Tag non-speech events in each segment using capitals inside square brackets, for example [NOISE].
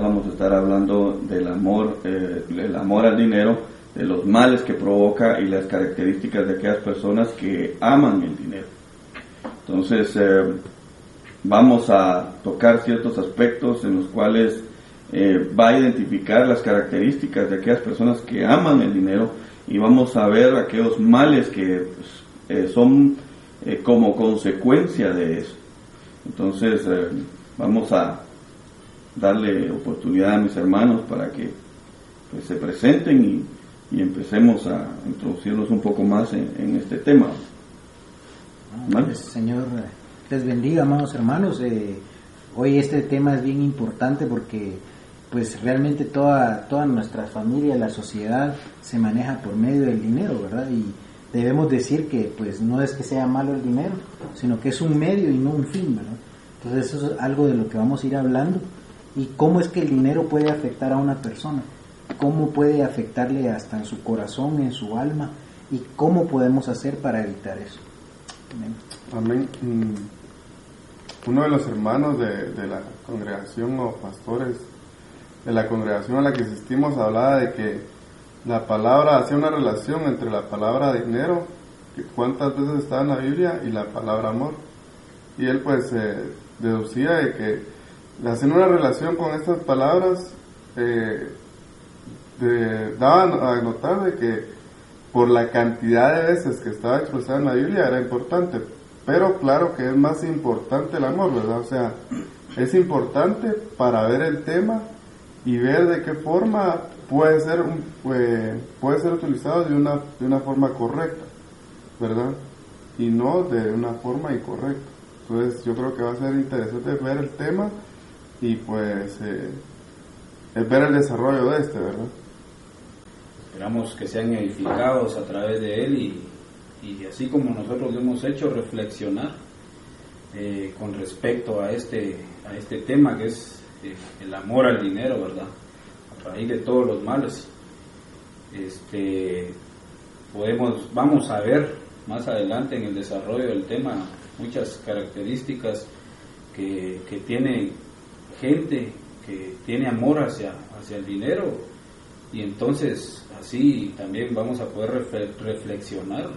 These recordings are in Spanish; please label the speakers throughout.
Speaker 1: vamos a estar hablando del amor, eh, el amor al dinero, de los males que provoca y las características de aquellas personas que aman el dinero. Entonces, eh, vamos a tocar ciertos aspectos en los cuales eh, va a identificar las características de aquellas personas que aman el dinero y vamos a ver aquellos males que pues, son como consecuencia de eso. Entonces, vamos a darle oportunidad a mis hermanos para que pues, se presenten y, empecemos a introducirlos un poco más en, este tema.
Speaker 2: Pues, señor, les bendiga, amados hermanos. Eh, hoy este tema es bien importante porque pues realmente toda, toda nuestra familia, la sociedad se maneja por medio del dinero, ¿verdad? Y debemos decir que pues no es que sea malo el dinero, sino que es un medio y no un fin, ¿verdad? Entonces eso es algo de lo que vamos a ir hablando y cómo es que el dinero puede afectar a una persona, cómo puede afectarle hasta en su corazón, en su alma y cómo podemos hacer para evitar eso.
Speaker 3: Amén. Mm, uno de los hermanos de, de la congregación o pastores de la congregación a la que asistimos hablaba de que la palabra hacía una relación entre la palabra dinero, que cuántas veces está en la Biblia, y la palabra amor. Y él pues deducía de que hacen una relación con estas palabras, eh, daban a notar de que por la cantidad de veces que estaba expresada en la Biblia era importante, pero claro que es más importante el amor, ¿verdad? O sea, es importante para ver el tema y ver de qué forma puede ser, puede, puede ser utilizado de una, de una forma correcta, ¿verdad? Y no de una forma incorrecta. Entonces yo creo que va a ser interesante ver el tema y pues eh, ver el desarrollo de este, ¿verdad?
Speaker 4: Esperamos que sean edificados a través de él y, y así como nosotros lo hemos hecho, reflexionar eh, con respecto a este, a este tema que es eh, el amor al dinero, ¿verdad? A raíz de todos los males. Este, podemos, vamos a ver más adelante en el desarrollo del tema muchas características que, que tiene gente que tiene amor hacia, hacia el dinero y entonces así también vamos a poder reflexionar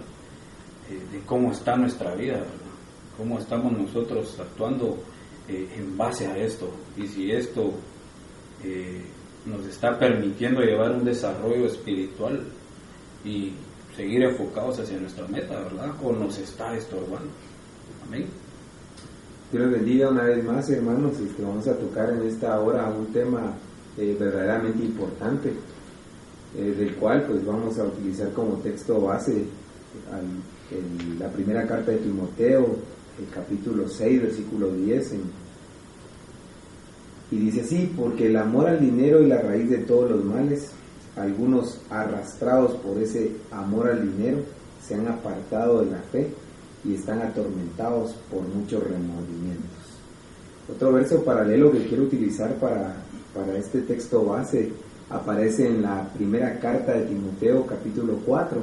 Speaker 4: eh, de cómo está nuestra vida, cómo estamos nosotros actuando eh, en base a esto y si esto eh, nos está permitiendo llevar un desarrollo espiritual y seguir enfocados hacia nuestra meta, ¿verdad? O nos está estorbando. Amén.
Speaker 5: Dios les bendiga una vez más, hermanos, y que vamos a tocar en esta hora un tema eh, verdaderamente importante, eh, del cual pues vamos a utilizar como texto base la primera carta de Timoteo, el capítulo 6, versículo 10, y dice así, porque el amor al dinero es la raíz de todos los males, algunos arrastrados por ese amor al dinero se han apartado de la fe y están atormentados por muchos remordimientos. Otro verso paralelo que quiero utilizar para, para este texto base aparece en la primera carta de Timoteo capítulo 4.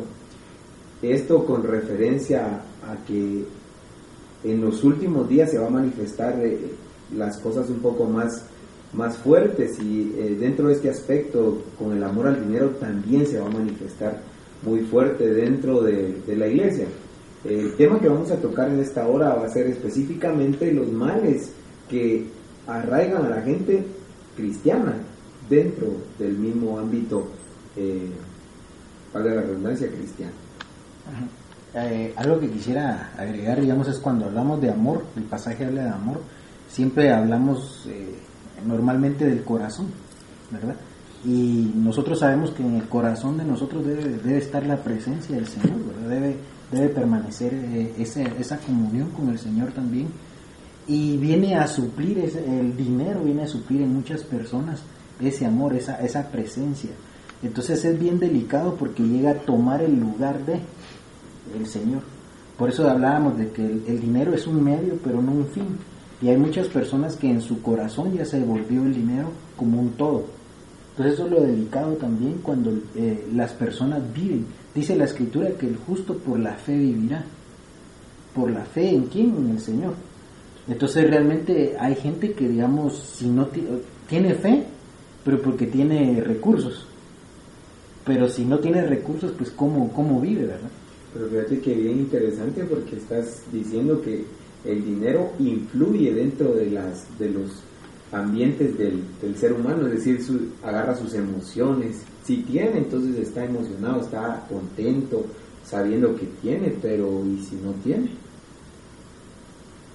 Speaker 5: Esto con referencia a que en los últimos días se va a manifestar las cosas un poco más, más fuertes y eh, dentro de este aspecto con el amor al dinero también se va a manifestar muy fuerte dentro de, de la iglesia. El tema que vamos a tocar en esta hora va a ser específicamente los males que arraigan a la gente cristiana dentro del mismo ámbito, eh, para la redundancia, cristiana.
Speaker 2: Eh, algo que quisiera agregar, digamos, es cuando hablamos de amor, el pasaje habla de amor, siempre hablamos eh, normalmente del corazón, ¿verdad? Y nosotros sabemos que en el corazón de nosotros debe, debe estar la presencia del Señor, ¿verdad? Debe permanecer eh, esa comunión con el Señor también. Y viene a suplir, el dinero viene a suplir en muchas personas ese amor, esa, esa presencia. Entonces es bien delicado porque llega a tomar el lugar de el Señor. Por eso hablábamos de que el, dinero es un medio, pero no un fin. Y hay muchas personas que en su corazón ya se volvió el dinero como un todo. Entonces eso es lo delicado también cuando eh, las personas viven Dice la escritura que el justo por la fe vivirá. ¿Por la fe en quién? En el Señor. Entonces realmente hay gente que, digamos, si no tiene fe, pero porque tiene recursos. Pero si no tiene recursos, pues cómo, cómo vive, ¿verdad?
Speaker 5: Pero fíjate que bien interesante porque estás diciendo que el dinero influye dentro de las de los ambientes del, del ser humano, es decir, su- agarra sus emociones. Si tiene, entonces está emocionado, está contento, sabiendo que tiene, pero ¿y si no tiene?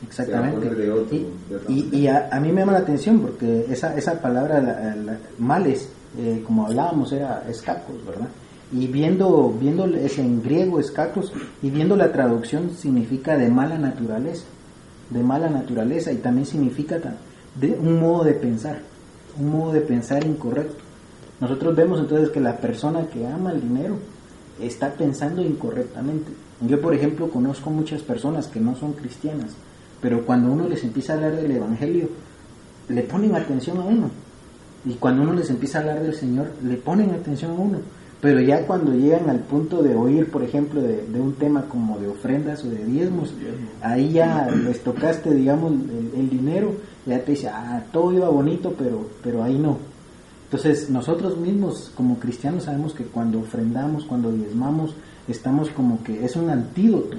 Speaker 2: Exactamente.
Speaker 5: De otro-
Speaker 2: y
Speaker 5: de otra
Speaker 2: y-
Speaker 5: manera.
Speaker 2: y a, a mí me llama la atención porque esa, esa palabra, la- la- males, eh, como hablábamos, era escacos, ¿verdad? Y viendo, viendo es en griego escacos y viendo la traducción significa de mala naturaleza, de mala naturaleza y también significa de un modo de pensar, un modo de pensar incorrecto. Nosotros vemos entonces que la persona que ama el dinero está pensando incorrectamente. Yo, por ejemplo, conozco muchas personas que no son cristianas, pero cuando uno les empieza a hablar del Evangelio, le ponen atención a uno. Y cuando uno les empieza a hablar del Señor, le ponen atención a uno. Pero ya cuando llegan al punto de oír, por ejemplo, de, un tema como de ofrendas o de diezmos, ahí ya les tocaste, digamos, el, el dinero, ya te dice, ah, todo iba bonito, pero, pero ahí no. Entonces, nosotros mismos como cristianos sabemos que cuando ofrendamos, cuando diezmamos, estamos como que es un antídoto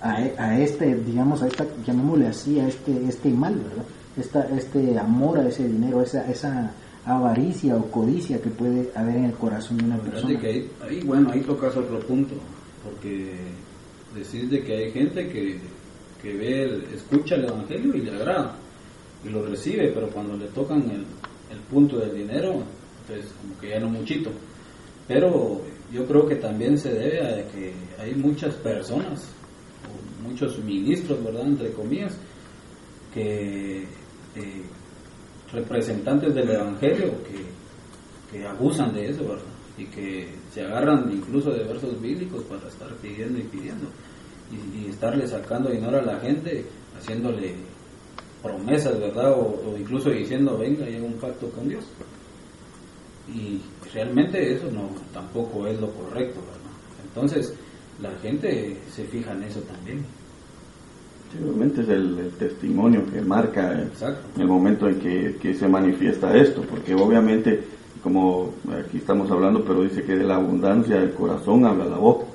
Speaker 2: a, a este, digamos, a esta, llamémosle así, a este, este mal, ¿verdad? Esta, este amor a ese dinero, esa avaricia o codicia que puede haber en el corazón de una persona.
Speaker 4: que ahí, ahí, bueno, ahí tocas otro punto, porque decís de que hay gente que, que ve, el- escucha el Evangelio y le agrada, y lo recibe, pero cuando le tocan el, el punto del dinero, entonces como que ya no muchito. Pero yo creo que también se debe a que hay muchas personas, o muchos ministros, ¿verdad?, entre comillas, que eh, representantes del Evangelio que, que abusan de eso. Y que se agarran incluso de versos bíblicos para estar pidiendo y pidiendo. Y, estarle sacando dinero a la gente, haciéndole promesas, ¿verdad? O, o incluso diciendo, venga, llega un pacto con Dios. Y realmente eso no tampoco es lo correcto, ¿verdad? Entonces, la gente se fija en eso también.
Speaker 1: Obviamente es el, el testimonio que marca el, el momento en que, que se manifiesta esto, porque obviamente, como aquí estamos hablando, pero dice que de la abundancia del corazón habla la boca.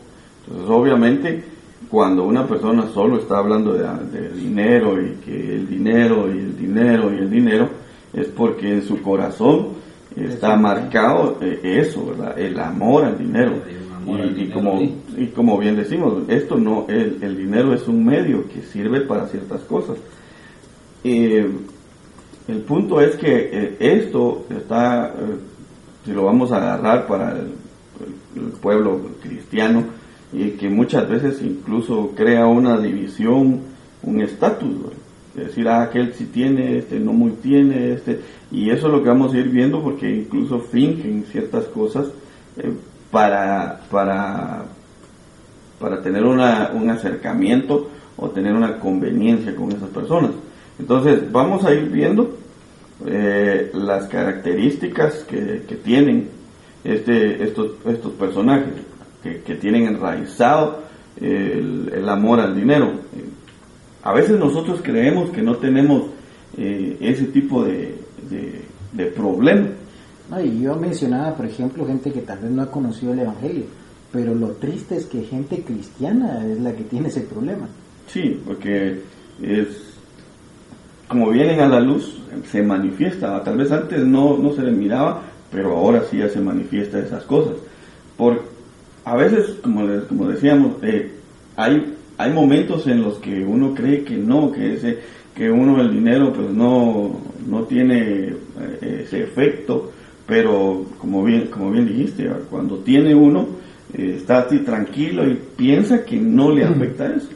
Speaker 1: Entonces, obviamente, cuando una persona solo está hablando de, de dinero y que el dinero y el dinero y el dinero, es porque en su corazón está marcado eh, eso, ¿verdad? El amor al dinero.
Speaker 4: Amor
Speaker 1: Y-
Speaker 4: al
Speaker 1: y,
Speaker 4: dinero
Speaker 1: como. Y como bien decimos, esto no, el, el dinero es un medio que sirve para ciertas cosas. Eh, el punto es que eh, esto está, eh, si lo vamos a agarrar para el, pueblo cristiano, y que muchas veces incluso crea una división, un estatus. Es decir, ah, aquel sí tiene, este no muy tiene, este, y eso es lo que vamos a ir viendo porque incluso fingen ciertas cosas para, para, para tener una, un acercamiento o tener una conveniencia con esas personas. Entonces, vamos a ir viendo eh, las características que, que tienen este, estos, estos personajes, que, que tienen enraizado el, amor al dinero. A veces nosotros creemos que no tenemos eh, ese tipo de, de, de problema.
Speaker 2: No, y yo mencionaba, por ejemplo, gente que tal vez no ha conocido el Evangelio, pero lo triste es que gente cristiana es la que tiene ese problema.
Speaker 1: Sí, porque es como vienen a la luz, se manifiesta. Tal vez antes no, no se le miraba, pero ahora sí ya se manifiesta esas cosas. Por, a veces, como, les- como decíamos, eh, hay, hay momentos en los que uno cree que no, que ese, que uno el dinero pues no, no tiene eh, ese efecto, pero como bien, como bien dijiste, cuando tiene uno, eh, está así tranquilo y piensa que no le afecta eso.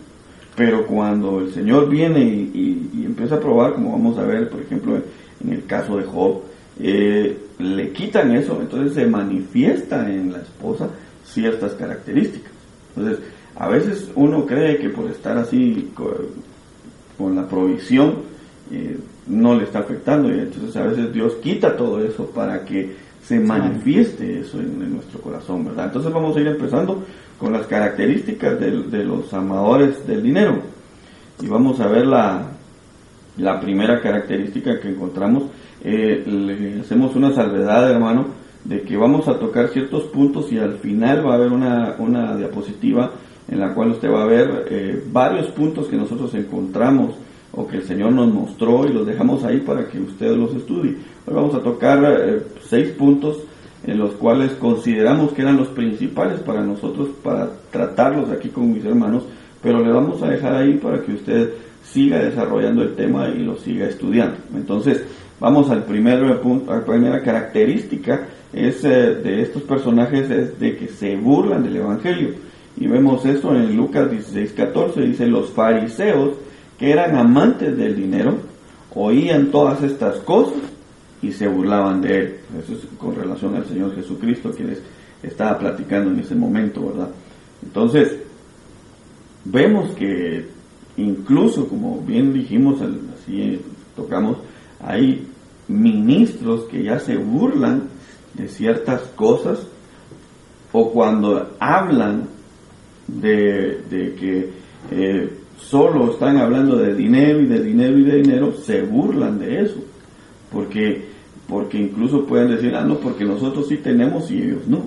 Speaker 1: Pero cuando el Señor viene y, y- y empieza a probar, como vamos a ver, por ejemplo, en el caso de Job, eh, le quitan eso, entonces se manifiesta en la esposa ciertas características. Entonces, a veces uno cree que por estar así co- con, la provisión eh, no le está afectando y entonces a veces Dios quita todo eso para que se manifieste eso en, en nuestro corazón, ¿verdad? Entonces vamos a ir empezando con las características de, los amadores del dinero. Y vamos a ver la, La primera característica que encontramos, eh, le hacemos una salvedad, hermano, de que vamos a tocar ciertos puntos y al final va a haber una, una diapositiva en la cual usted va a ver eh, varios puntos que nosotros encontramos o que el Señor nos mostró y los dejamos ahí para que usted los estudie. Hoy vamos a tocar eh, seis puntos en los cuales consideramos que eran los principales para nosotros para tratarlos aquí con mis hermanos, pero le vamos a dejar ahí para que usted siga desarrollando el tema y lo siga estudiando. Entonces, vamos al primer punto, a la primera característica es eh, de estos personajes es de que se burlan del evangelio. Y vemos esto en Lucas 16, 14, dice los fariseos que eran amantes del dinero, oían todas estas cosas y se burlaban de él. Eso es con relación al Señor Jesucristo que les estaba platicando en ese momento, ¿verdad? Entonces, vemos que incluso, como bien dijimos, así tocamos, hay ministros que ya se burlan de ciertas cosas o cuando hablan de, que eh, solo están hablando de dinero y de dinero y de dinero, se burlan de eso. Porque, porque incluso pueden decir, ah, no, porque nosotros sí tenemos y ellos no.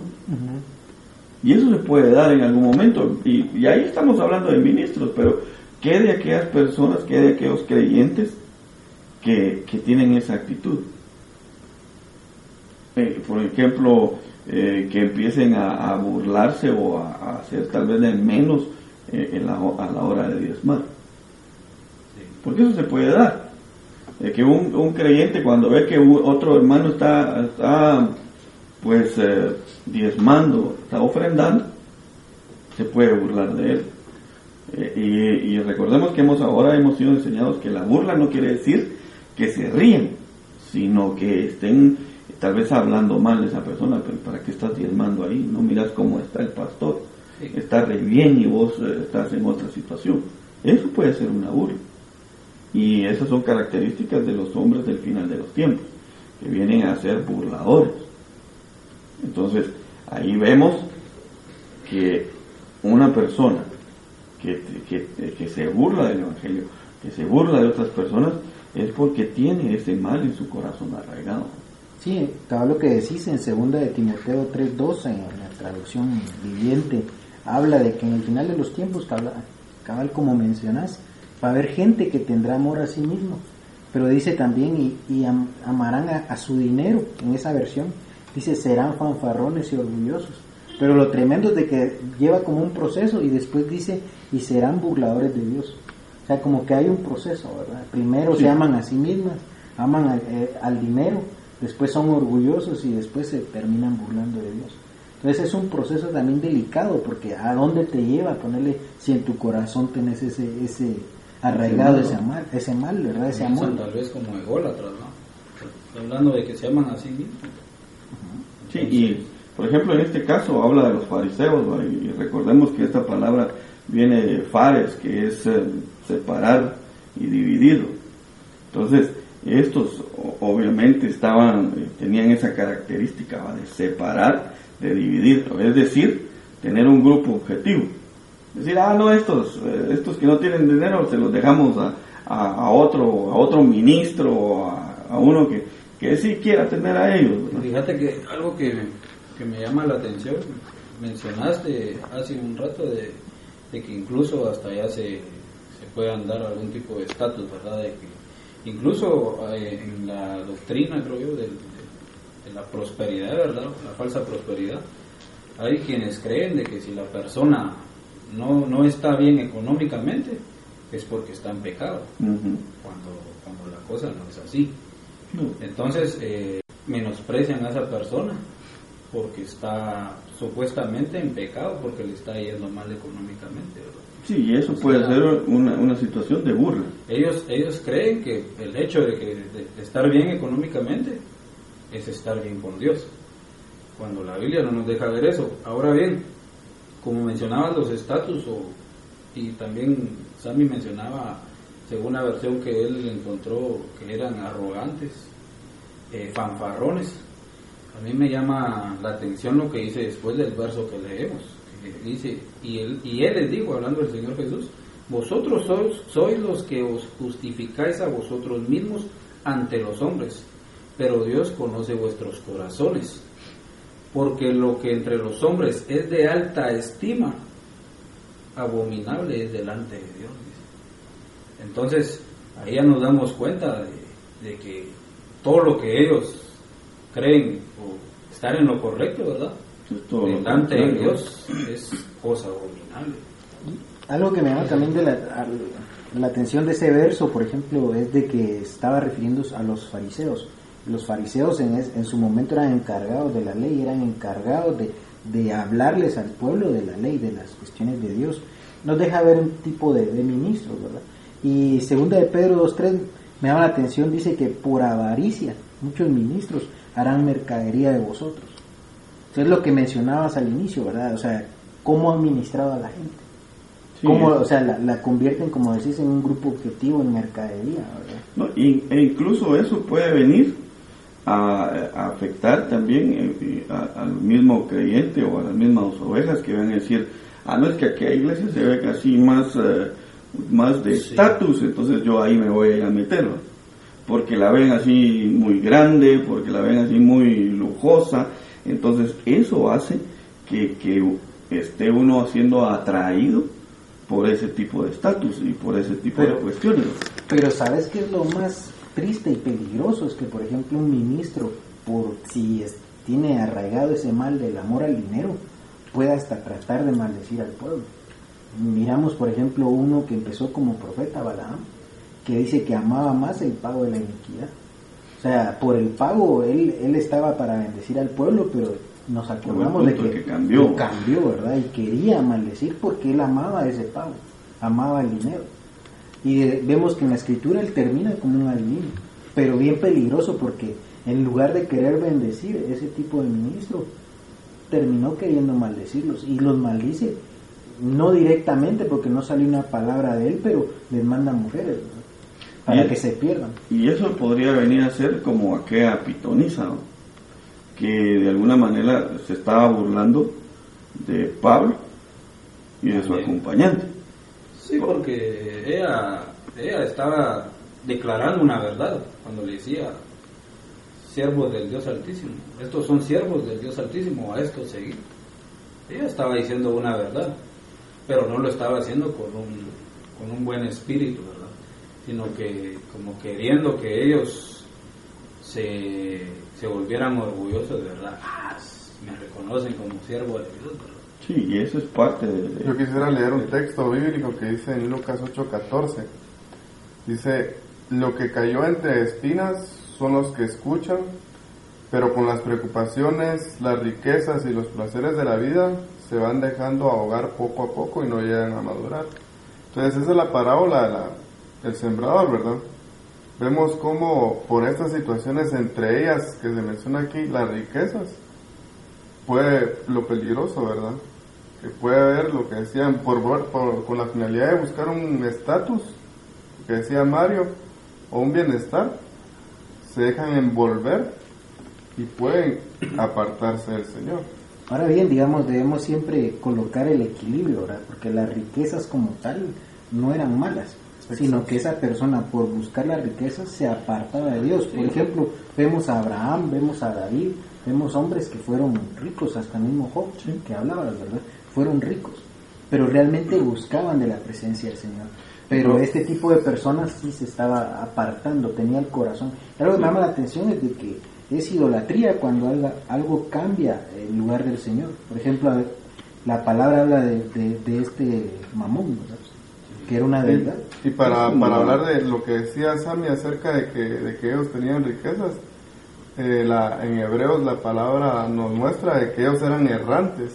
Speaker 1: Y eso se puede dar en algún momento. Y, y, ahí estamos hablando de ministros, pero ¿qué de aquellas personas, qué de aquellos creyentes que, que tienen esa actitud? Eh, por ejemplo, eh, que empiecen a, burlarse o a, hacer tal vez de menos eh, en la, a la hora de diezmar. Porque eso se puede dar. que un, un, creyente cuando ve que otro hermano está, está pues diezmando, está ofrendando, se puede burlar de él. Y, y, recordemos que hemos ahora hemos sido enseñados que la burla no quiere decir que se ríen, sino que estén tal vez hablando mal de esa persona, pero ¿para qué estás diezmando ahí? No miras cómo está el pastor, está re bien y vos eh, estás en otra situación. Eso puede ser una burla. Y esas son características de los hombres del final de los tiempos, que vienen a ser burladores. Entonces, ahí vemos que una persona que, que, que se burla del Evangelio, que se burla de otras personas, es porque tiene ese mal en su corazón arraigado.
Speaker 2: Sí, todo lo que decís en segunda de Timoteo 3.12, en la traducción viviente, habla de que en el final de los tiempos, cabal, como mencionás, va a haber gente que tendrá amor a sí mismo, pero dice también y, amarán a, su dinero, en esa versión, dice serán fanfarrones y orgullosos. Pero lo tremendo es de que lleva como un proceso y después dice y serán burladores de Dios. O sea, como que hay un proceso, ¿verdad? Primero se aman a sí mismas, aman eh, al dinero después son orgullosos y después se terminan burlando de Dios. Entonces es un proceso también delicado porque a dónde te lleva ponerle si en tu corazón tenés ese ese arraigado ese mal, ese mal, ¿verdad? Ese amor.
Speaker 4: Tal vez como ególatras, ¿no? Hablando de que se aman a sí mismos.
Speaker 1: Sí, y por ejemplo en este caso habla de los fariseos y recordemos que esta palabra viene de fares, que es eh, separar y dividir. Entonces, estos obviamente estaban, eh, tenían esa característica de separar, de dividir, es decir, tener un grupo objetivo. Decir, ah, no, estos, eh, estos que no tienen dinero se los dejamos a, a, otro, a otro ministro, a, a uno que, que sí quiera tener a ellos.
Speaker 4: Fíjate que algo que, que, me llama la atención, mencionaste hace un rato de, de que incluso hasta ya se, se puedan dar algún tipo de estatus, ¿verdad? De que incluso eh, en la doctrina, creo yo, de, la prosperidad, ¿verdad? La falsa prosperidad. Hay quienes creen de que si la persona no, no está bien económicamente, es porque está en pecado, cuando, cuando la cosa no es así. Entonces, eh, menosprecian a esa persona porque está supuestamente en pecado, porque le está yendo mal económicamente. ¿verdad?
Speaker 1: Sí, y eso puede ser una, una, situación de burla.
Speaker 4: Ellos, ellos creen que el hecho de, que, de, estar bien económicamente es estar bien con Dios, cuando la Biblia no nos deja ver eso. Ahora bien, como mencionaban los estatus, y también Sammy mencionaba, según la versión que él encontró, que eran arrogantes, eh, fanfarrones. A mí me llama la atención lo que dice después del verso que leemos dice, y él, y él les dijo, hablando del Señor Jesús, vosotros sois, sois los que os justificáis a vosotros mismos ante los hombres, pero Dios conoce vuestros corazones, porque lo que entre los hombres es de alta estima, abominable es delante de Dios. Entonces, ahí ya nos damos cuenta de, de que todo lo que ellos creen o estar en lo correcto, ¿verdad?
Speaker 1: Es todo lo
Speaker 4: delante de. Dios es cosa abominable.
Speaker 2: Algo que me llama también de la, la atención de ese verso, por ejemplo, es de que estaba refiriéndose a los fariseos. Los fariseos en, es- en su momento eran encargados de la ley, eran encargados de, de hablarles al pueblo de la ley, de las cuestiones de Dios. Nos deja ver un tipo de, de ministros, ¿verdad? Y segunda de Pedro 2.3 me llama la atención, dice que por avaricia muchos ministros harán mercadería de vosotros. Es lo que mencionabas al inicio, ¿verdad? O sea, cómo han ministrado a la gente.
Speaker 1: Sí,
Speaker 2: Cómo, o sea, la, la convierten, como decís, en un grupo objetivo en mercadería, ¿verdad?
Speaker 1: No, y- e incluso eso puede venir a, a afectar también eh, a- al mismo creyente o a las mismas ovejas que van a decir, ah, no es que aquí a iglesia se ve casi más, eh, más de
Speaker 4: Sí.
Speaker 1: estatus, entonces yo ahí me voy a ir a meterlo. Porque la ven así muy grande, porque la ven así muy lujosa, entonces eso hace que, que esté uno siendo atraído por ese tipo de estatus y por ese tipo
Speaker 2: Pero-
Speaker 1: de cuestiones.
Speaker 2: Pero ¿sabes qué es lo más triste y peligroso? Es que, por ejemplo, un ministro, por si es- tiene arraigado ese mal del amor al dinero, puede hasta tratar de maldecir al pueblo. Miramos, por ejemplo, uno que empezó como profeta, Balaam, que dice que amaba más el pago de la iniquidad. O sea, por el pago él, él estaba para bendecir al pueblo, pero nos acordamos de que,
Speaker 1: que cambió.
Speaker 2: cambió, ¿verdad? Y quería maldecir porque él amaba ese pago, amaba el dinero. Y de- vemos que en la escritura él termina como un adivino, pero bien peligroso porque en lugar de querer bendecir ese tipo de ministro, terminó queriendo maldecirlos y los maldice, no directamente porque no salió una palabra de él, pero les manda mujeres para que se pierdan.
Speaker 1: Y eso podría venir a ser como aquella pitonisa, ¿no? que de alguna manera se estaba burlando de Pablo y de su acompañante.
Speaker 4: Sí, porque ella, ella estaba declarando una verdad cuando le decía siervos del Dios Altísimo. Estos son siervos del Dios Altísimo, a estos seguir. Ella estaba diciendo una verdad, pero no lo estaba haciendo con un, con un buen espíritu, ¿verdad? Sino que como queriendo que ellos se, se volvieran orgullosos verdad. Ah, me reconocen como siervo de Dios, ¿verdad?
Speaker 1: Sí, y eso es parte de... de-
Speaker 3: Yo quisiera leer un texto bíblico que dice en Lucas 8:14. Dice, lo que cayó entre espinas son los que escuchan, pero con las preocupaciones, las riquezas y los placeres de la vida se van dejando ahogar poco a poco y no llegan a madurar. Entonces esa es la parábola de la- del sembrador, ¿verdad? Vemos cómo por estas situaciones, entre ellas que se menciona aquí, las riquezas, puede lo peligroso, ¿verdad? Que puede haber lo que decían por, por- con la finalidad de buscar un estatus, que decía Mario, o un bienestar, se dejan envolver y pueden apartarse del Señor.
Speaker 2: Ahora bien, digamos, debemos siempre colocar el equilibrio, ¿verdad? Porque las riquezas como tal no eran malas, sino que esa persona por buscar las riquezas se apartaba de Dios. Por ejemplo, vemos a Abraham, vemos a David, vemos hombres que fueron ricos, hasta mismo Job, que hablaba, ¿verdad? Fueron ricos, pero realmente buscaban de la presencia del Señor. Pero este tipo de personas sí se estaba apartando, tenía el corazón. Algo que me llama la atención es de que es idolatría cuando algo, algo cambia el lugar del Señor. Por ejemplo, la palabra habla de, de- de este mamón, ¿verdad? que era una deidad.
Speaker 3: Y para,
Speaker 1: Es
Speaker 3: para
Speaker 1: como-
Speaker 3: hablar de lo que decía Sami acerca de que, de que ellos tenían riquezas, eh, la, en hebreos la palabra nos muestra de que ellos eran errantes,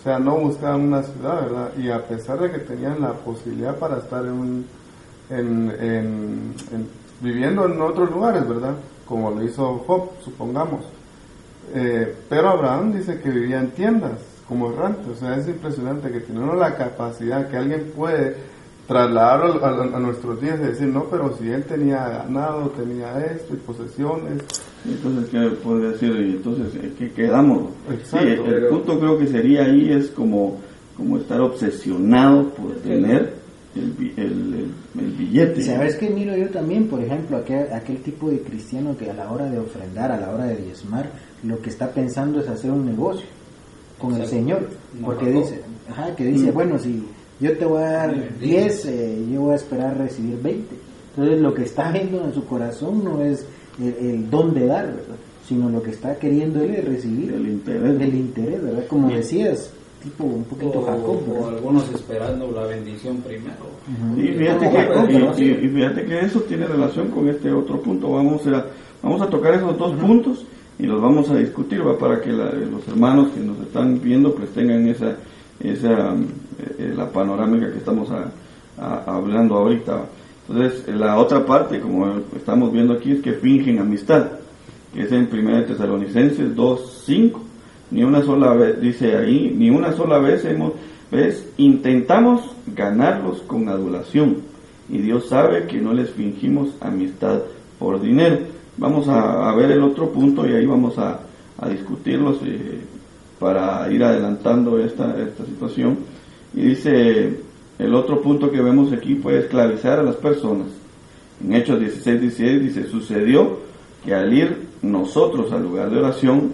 Speaker 3: o sea, no buscaban una ciudad, ¿verdad? Y a pesar de que tenían la posibilidad para estar en, en, en- en- viviendo en otros lugares, ¿verdad? Como lo hizo Job, supongamos. Eh, pero Abraham dice que vivía en tiendas como errante, o sea, es impresionante que tenemos la capacidad que alguien puede trasladarlo a, a- a nuestros días y decir, no, pero si él tenía ganado, tenía esto y posesiones,
Speaker 1: Entonces, ¿qué podría decir? Y Entonces, ¿eh, ¿qué quedamos?
Speaker 3: Exacto,
Speaker 1: sí, el,
Speaker 4: pero-
Speaker 1: punto creo que sería ahí es como, como estar obsesionado por tener el el, el- el billete.
Speaker 2: Sabes que miro yo también, por ejemplo, aquel, aquel tipo de cristiano que a la hora de ofrendar, a la hora de diezmar, lo que está pensando es hacer un negocio con el. Señor.
Speaker 4: No,
Speaker 2: Porque
Speaker 4: no.
Speaker 2: dice, ajá, que dice,
Speaker 1: Mm.
Speaker 2: bueno, si yo te voy a dar
Speaker 4: Bien,
Speaker 2: 10, eh, yo voy a esperar recibir 20. Entonces lo que está viendo en su corazón no es el, el don de dar, ¿verdad? sino lo que está queriendo él es recibir
Speaker 1: El interés.
Speaker 2: el interés, ¿verdad? Como decías, tipo un poquito
Speaker 4: O,
Speaker 2: Jacob,
Speaker 4: o algunos esperando la bendición primero.
Speaker 1: Y fíjate, que, y- y- y fíjate que eso tiene relación con este otro punto. Vamos a, vamos a tocar esos dos puntos y los vamos a discutir ¿va? para que la- los hermanos que nos están viendo pues tengan esa, esa eh, la panorámica que estamos a- hablando ahorita. Entonces, la otra parte, como estamos viendo aquí, es que fingen amistad, que es en 1 Tesalonicenses 2.5. Ni una sola vez, dice ahí, ni una sola vez hemos, ves, intentamos ganarlos con adulación. Y Dios sabe que no les fingimos amistad por dinero. Vamos a, a ver el otro punto y ahí vamos a, a discutirlos eh, para ir adelantando esta, esta situación. Y dice, el otro punto que vemos aquí fue esclavizar a las personas. En Hechos 16, 16 dice, sucedió que al ir nosotros al lugar de oración,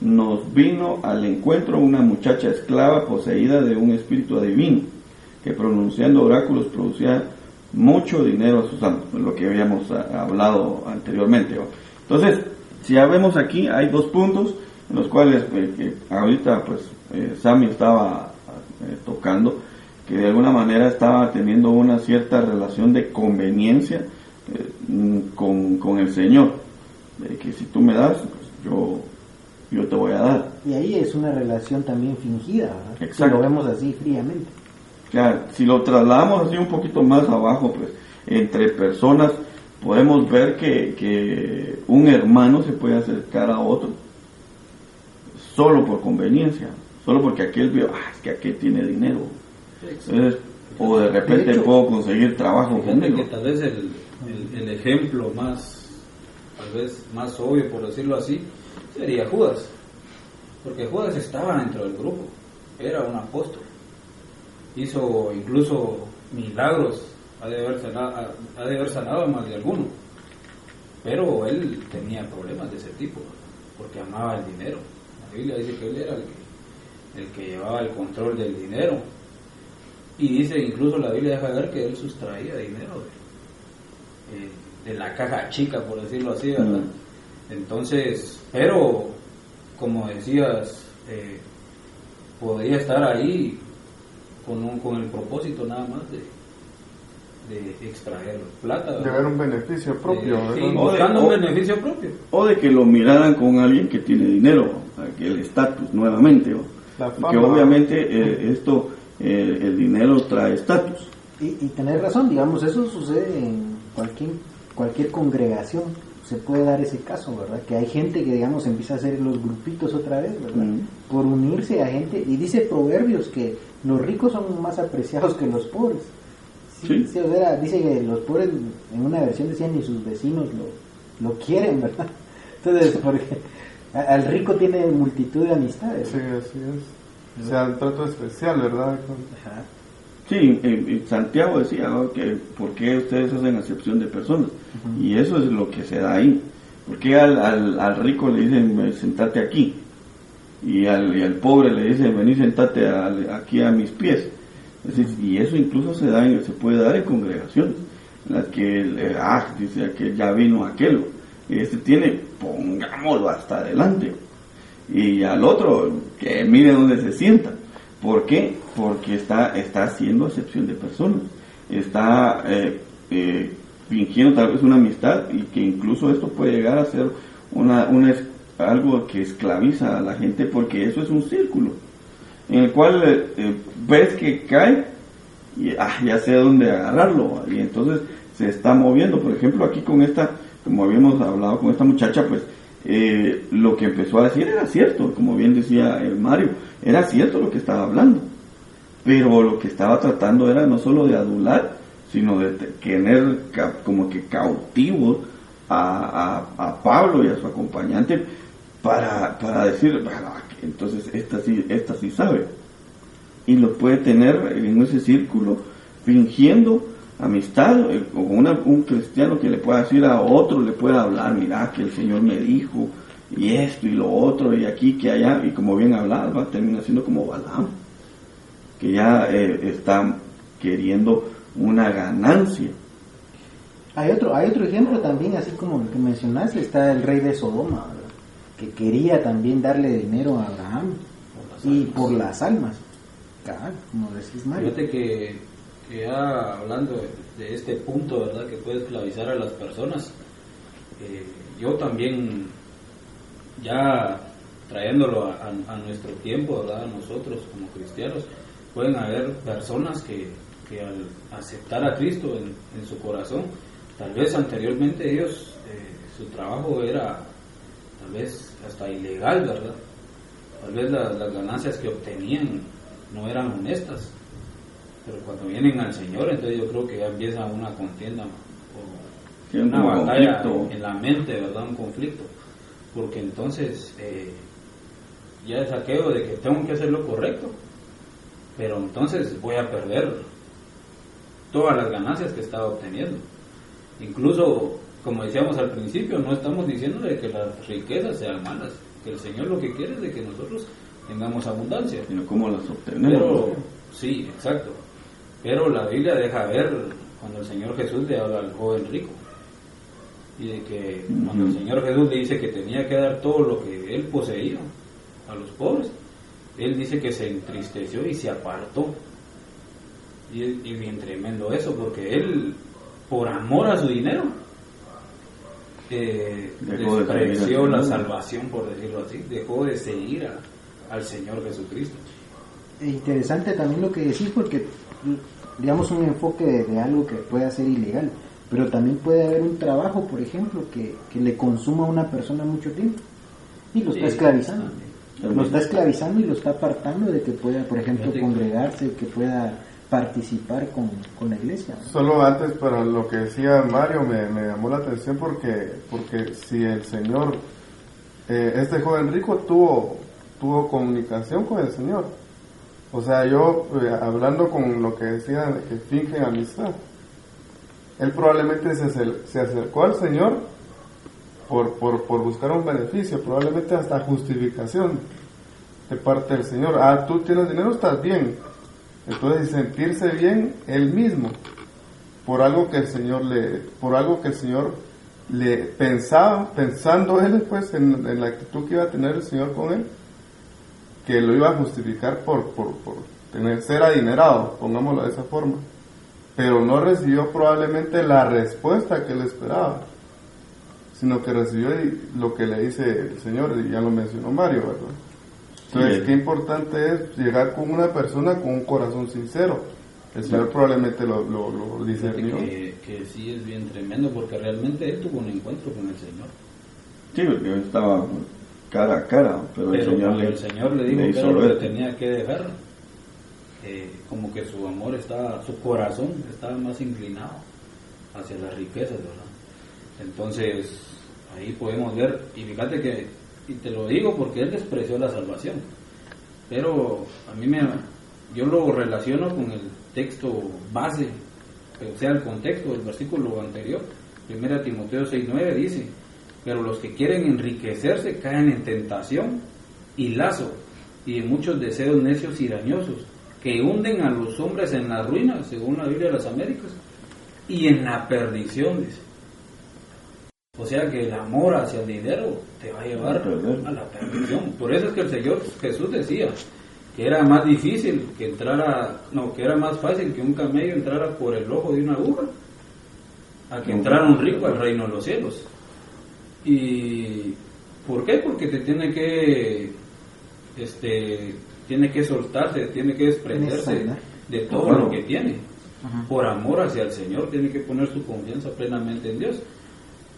Speaker 1: nos vino al encuentro una muchacha esclava poseída de un espíritu adivino, que pronunciando oráculos producía mucho dinero a sus amos, lo que habíamos ah, hablado anteriormente. Entonces, si ya vemos aquí, hay dos puntos en los cuales eh, que ahorita pues eh, Sammy estaba eh, tocando, que de alguna manera estaba teniendo una cierta relación de conveniencia mm, con, con el Señor, de que si tú me das, pues yo, yo te voy a dar.
Speaker 2: Y ahí es una relación también fingida. Si
Speaker 1: Exacto.
Speaker 2: lo vemos así fríamente.
Speaker 1: Claro, si lo trasladamos así un poquito más abajo, pues entre personas podemos ver que, que un hermano se puede acercar a otro solo por conveniencia, solo porque aquel vio, ah, es que aquel tiene dinero. Entonces, o de repente
Speaker 2: De hecho,
Speaker 1: puedo conseguir trabajo
Speaker 4: Fíjate
Speaker 1: conmigo.
Speaker 4: que tal vez el, el- el ejemplo más, tal vez más obvio, por decirlo así, sería Judas. Porque Judas estaba dentro del grupo, era un apóstol. Hizo incluso milagros, ha de haber sanado, ha de haber sanado a más de alguno. Pero él tenía problemas de ese tipo, porque amaba el dinero. La Biblia dice que él era el que, el que llevaba el control del dinero. Y dice, incluso la Biblia deja ver que él sustraía dinero de, eh, de la caja chica, por decirlo así, ¿verdad?
Speaker 1: Mm.
Speaker 4: Entonces, pero, como decías, eh, podría estar ahí con, un- con el propósito nada más de, de extraer plata.
Speaker 3: De ver un beneficio propio.
Speaker 1: O de-
Speaker 4: buscando
Speaker 1: o-
Speaker 4: un beneficio propio.
Speaker 1: O de que lo miraran con alguien que tiene dinero, que el estatus nuevamente. que obviamente eh, esto, eh, el dinero trae estatus.
Speaker 2: Y, y tener razón, digamos, eso sucede en cualquier, cualquier congregación. Se puede dar ese caso, ¿verdad? Que hay gente que, digamos, empieza a hacer los grupitos otra vez, ¿verdad?
Speaker 1: Mm.
Speaker 2: Por unirse a gente. Y dice Proverbios que los ricos son más apreciados que los pobres.
Speaker 1: Sí.
Speaker 2: o sea, dice que los pobres, en una versión decían, ni sus vecinos lo, lo quieren, [LAUGHS] ¿verdad? Entonces, porque al rico tiene multitud de amistades.
Speaker 3: Sí, así es. O sea, un trato especial, ¿verdad?
Speaker 2: Ajá.
Speaker 1: Sí, Santiago decía ¿no? que por qué ustedes hacen acepción de personas. Y eso es lo que se da ahí. Porque al, al, al rico le dicen, "Ven, sentate aquí. Y al, y al pobre le dicen, vení, sentate aquí a mis pies. Decir, y eso incluso se, da se puede dar en congregaciones. En las que, eh, ah, dice que ya vino aquel. Y este tiene, pongámoslo hasta adelante. Y al otro, que mire dónde se sienta. ¿Por qué? Porque está, está haciendo acepción de personas. Está eh, eh, fingiendo tal vez una amistad y que incluso esto puede llegar a ser una, una algo que esclaviza a la gente porque eso es un círculo en el cual eh, eh, ves que cae y ah, ya sé dónde agarrarlo. Y entonces se está moviendo. Por ejemplo aquí con esta como habíamos hablado con esta muchacha pues eh, lo que empezó a decir era cierto como bien decía el Mario era cierto lo que estaba hablando. Pero lo que estaba tratando era no solo de adular sino de te- tener como que cautivos a, a- a Pablo y a su acompañante para, para decir, entonces esta sí, esta sí sabe. Y lo puede tener en ese círculo fingiendo amistad eh, con una- un cristiano que le pueda decir a otro, le pueda hablar, mira que el Señor me dijo, y esto y lo otro, y aquí, que allá, y como bien hablar, va a terminar siendo como Balaam, que ya eh, está queriendo una ganancia.
Speaker 2: Hay otro, hay otro ejemplo también, así como el que mencionaste, está el rey de Sodoma. Que quería también darle dinero a Abraham y por las almas. Como decís Mario.
Speaker 4: Fíjate que, que ya hablando de, este punto, ¿verdad? Que puede esclavizar a las personas, eh, yo también, ya trayéndolo a, a- a nuestro tiempo, ¿verdad? A nosotros como cristianos, pueden haber personas que, que al aceptar a Cristo en, en su corazón, tal vez anteriormente ellos, eh, su trabajo era tal vez hasta ilegal, ¿verdad? Tal vez la- las ganancias que obtenían no eran honestas, pero cuando vienen al Señor, entonces yo creo que ya empieza una contienda o una batalla
Speaker 1: conflicto.
Speaker 4: en la mente, ¿verdad? Un conflicto, porque entonces eh, ya es aquello de que tengo que hacer lo correcto, pero entonces voy a perder todas las ganancias que estaba obteniendo. Incluso, como decíamos al principio, no estamos diciendo de que las riquezas sean malas, que el Señor lo que quiere es de que nosotros tengamos abundancia.
Speaker 1: Sino cómo las obtenemos.
Speaker 4: Pero, sí, exacto. Pero la Biblia deja ver cuando el Señor Jesús le habla al joven rico. Y de que cuando el. Señor Jesús le dice que tenía que dar todo lo que él poseía a los pobres, él dice que se entristeció y se apartó. Y, y bien tremendo eso, porque él, por amor a su dinero, eh,
Speaker 1: Dejó de
Speaker 4: despreció la salvación, por decirlo así, dejó de seguir a- al Señor Jesucristo.
Speaker 2: E interesante también lo que decís porque digamos un enfoque de, de algo que pueda ser ilegal, pero también puede haber un trabajo, por ejemplo, que, que le consuma a una persona mucho tiempo y lo está
Speaker 4: Sí,
Speaker 2: esclavizando.
Speaker 1: también.
Speaker 2: Lo está esclavizando y lo está apartando de que pueda, por ejemplo, congregarse, que pueda participar con, con la iglesia.
Speaker 3: Solo antes para lo que decía Mario me, me llamó la atención porque porque si el Señor eh, este joven rico tuvo tuvo comunicación con el Señor. O sea yo eh, hablando con lo que decía de que finge amistad él probablemente se, se acercó al Señor por, por, por buscar un beneficio probablemente hasta justificación de parte del Señor. Ah tú tienes dinero estás bien entonces sentirse bien él mismo por algo que el Señor le, por algo que el Señor le pensaba, pensando él pues en, la actitud que iba a tener el Señor con él, que lo iba a justificar por, por, por tener, ser adinerado, pongámoslo de esa forma. Pero no recibió probablemente la respuesta que él esperaba, sino que recibió lo que le dice el Señor, y ya lo mencionó Mario, ¿verdad? Entonces,
Speaker 1: Sí.
Speaker 3: qué importante es llegar con una persona con un corazón sincero. El Señor probablemente lo, lo, lo discernió.
Speaker 4: que, que sí es bien tremendo porque realmente él tuvo un encuentro con el Señor.
Speaker 1: Sí, porque él estaba cara a cara, pero,
Speaker 4: Pero
Speaker 1: el Señor le,
Speaker 4: el Señor le dijo que lo que
Speaker 1: ver.
Speaker 4: tenía que dejar, eh, como que su amor estaba, su corazón estaba más inclinado hacia las riquezas, ¿verdad? Entonces, ahí podemos ver, y fíjate que, y te lo digo porque él despreció la salvación, pero a mí me, yo lo relaciono con el texto base, o sea, el contexto del versículo anterior, 1 Timoteo 6.9 dice, pero los que quieren enriquecerse caen en tentación y lazo y en muchos deseos necios y dañosos que hunden a los hombres en la ruina, según la Biblia de las Américas, y en la perdición, dice. O sea que el amor hacia el dinero te va a llevar
Speaker 1: A
Speaker 4: la perdición. Por eso es que el Señor Jesús decía que era más difícil que entrara, no, que era más fácil que un camello entrara por el ojo de una aguja a que entrara un rico al reino de los cielos. ¿Y por qué? Porque te tiene que, este, tiene que soltarse, tiene que desprenderse de todo lo que tiene. Por amor hacia el Señor, tiene que poner su confianza plenamente en Dios.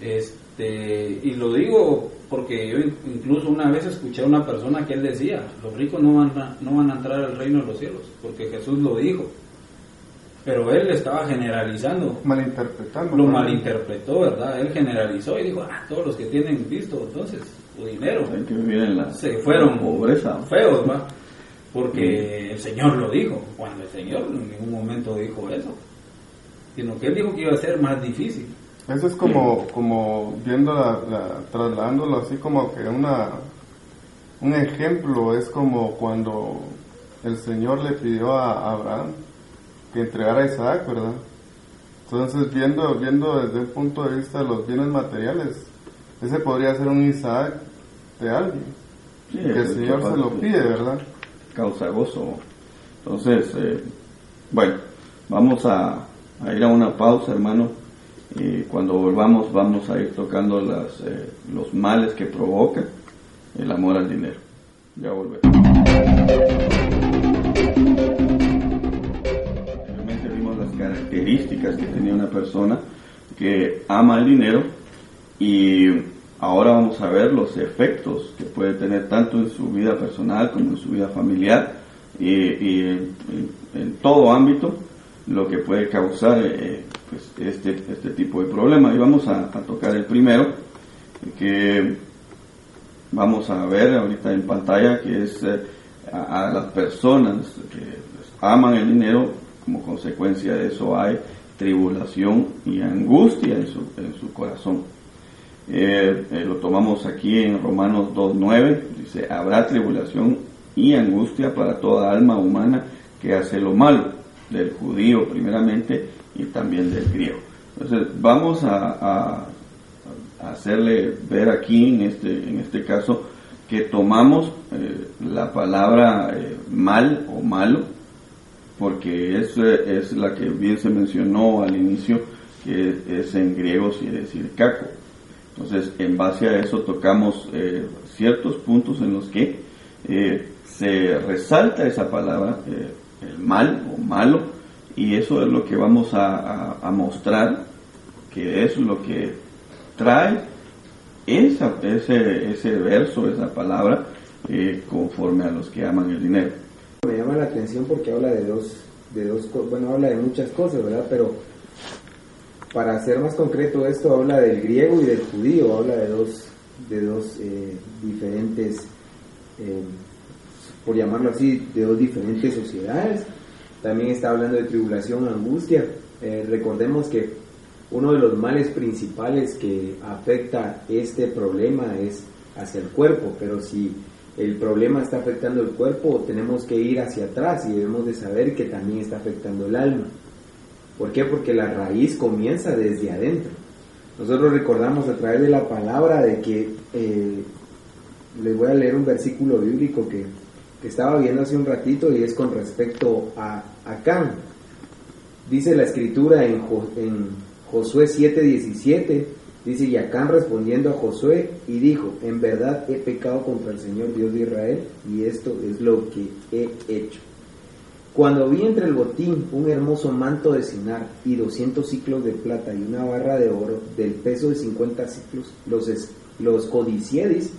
Speaker 4: Este, y lo digo porque yo in- incluso una vez escuché a una persona que él decía, los ricos no van a, no van a entrar al reino de los cielos, porque Jesús lo dijo. Pero él estaba generalizando,
Speaker 3: Malinterpretando.
Speaker 4: lo
Speaker 3: ¿no?
Speaker 4: malinterpretó, ¿verdad? Él generalizó y dijo, ah, todos los que tienen visto entonces, o dinero,
Speaker 1: Hay que vivir en la
Speaker 4: se fueron
Speaker 1: pobreza.
Speaker 4: feos, ¿va? porque el Señor lo dijo, cuando el Señor en ningún momento dijo eso, sino que Él dijo que iba a ser más difícil.
Speaker 3: Eso es como, como viendo, la, la- trasladándolo así como que una, un ejemplo es como cuando el Señor le pidió a Abraham que entregara a Isaac, ¿verdad? Entonces viendo, viendo desde el punto de vista de los bienes materiales, ese podría ser un Isaac de alguien,
Speaker 1: Sí,
Speaker 3: que el Señor se lo
Speaker 1: de-
Speaker 3: pide, ¿verdad?
Speaker 1: causa gozo. Entonces, eh, bueno, vamos a, a ir a una pausa, hermano. Y cuando volvamos vamos a ir tocando las, eh, los males que provoca el amor al dinero. Ya volvemos. Realmente vimos las características que tenía una persona que ama el dinero y ahora vamos a ver los efectos que puede tener tanto en su vida personal como en su vida familiar y, en todo ámbito lo que puede causar eh, pues, este, este tipo de problema. Y vamos a, tocar el primero, que vamos a ver ahorita en pantalla, que es eh, a, las personas que pues, aman el dinero, como consecuencia de eso hay tribulación y angustia en su, en su corazón. Eh, eh, lo tomamos aquí en Romanos 2.9, dice, habrá tribulación y angustia para toda alma humana que hace lo malo, del judío primeramente y también del griego. Entonces vamos a, hacerle ver aquí en este, en este caso que tomamos eh, la palabra eh, mal o malo, porque es, eh, es la que bien se mencionó al inicio, que es en griego quiere decir caco. Entonces, en base a eso tocamos ciertos puntos en los que se resalta esa palabra, el mal o malo, y eso es lo que vamos a, mostrar, que es lo que trae esa, ese, ese verso, esa palabra, eh, conforme a los que aman el dinero.
Speaker 5: Me llama la atención porque habla de dos, de dos, bueno, habla de muchas cosas, ¿verdad? Pero para ser más concreto esto habla del griego y del judío, habla de dos, de dos eh, diferentes, eh, por llamarlo así, de dos diferentes sociedades. También está hablando de tribulación, angustia. Eh, recordemos que uno de los males principales que afecta este problema es hacia el cuerpo, pero si el problema está afectando el cuerpo, tenemos que ir hacia atrás y debemos de saber que también está afectando el alma. ¿Por qué? Porque la raíz comienza desde adentro. Nosotros recordamos a través de la palabra de que, eh, les voy a leer un versículo bíblico que, que estaba viendo hace un ratito y es con respecto a Acán. Dice la escritura en, Jo- en Josué 7:17, dice, y Acán respondiendo a Josué y dijo, en verdad he pecado contra el Señor Dios de Israel y esto es lo que he hecho. Cuando vi entre el botín un hermoso manto de cinar y 200 ciclos de plata y una barra de oro del peso de 50 ciclos, los, los codiciéis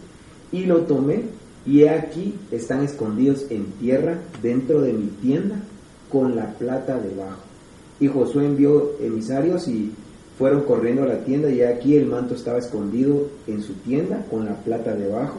Speaker 5: y lo tomé y aquí están escondidos en tierra dentro de mi tienda con la plata debajo. Y Josué envió emisarios y fueron corriendo a la tienda y aquí el manto estaba escondido en su tienda con la plata debajo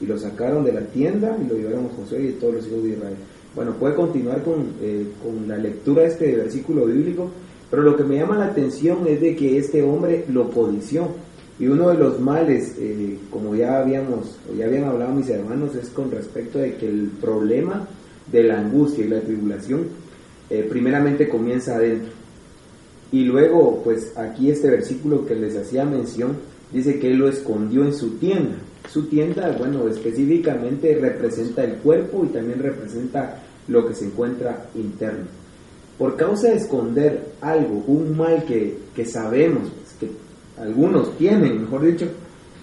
Speaker 5: y lo sacaron de la tienda y lo llevaron a Josué y a todos los hijos de Israel. Bueno, puede continuar con, eh, con la lectura de este versículo bíblico, pero lo que me llama la atención es de que este hombre lo codició. Y uno de los males, eh, como ya habíamos, o ya habían hablado mis hermanos, es con respecto de que el problema de la angustia y la tribulación eh, primeramente comienza adentro. Y luego, pues aquí este versículo que les hacía mención, dice que él lo escondió en su tienda. Su tienda, bueno, específicamente representa el cuerpo y también representa lo que se encuentra interno. Por causa de esconder algo, un mal que, que sabemos, que algunos tienen, mejor dicho,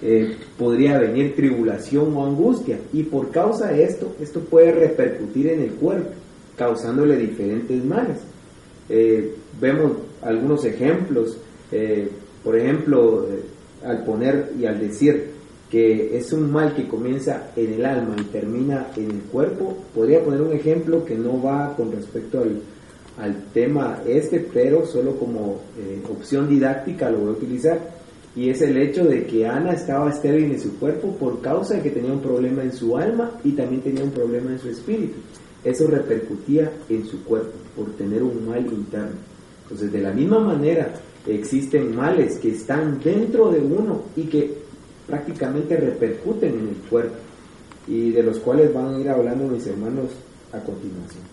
Speaker 5: eh, podría venir tribulación o angustia. Y por causa de esto, esto puede repercutir en el cuerpo, causándole diferentes males. Eh, vemos algunos ejemplos, eh, por ejemplo, al poner y al decir que es un mal que comienza en el alma y termina en el cuerpo, podría poner un ejemplo que no va con respecto al, al tema este, pero solo como eh, opción didáctica lo voy a utilizar, y es el hecho de que Ana estaba estéril en su cuerpo por causa de que tenía un problema en su alma y también tenía un problema en su espíritu. eso repercutía en su cuerpo por tener un mal interno. Entonces, de la misma manera, existen males que están dentro de uno y que prácticamente repercuten en el cuerpo y de los cuales van a ir hablando mis hermanos a continuación.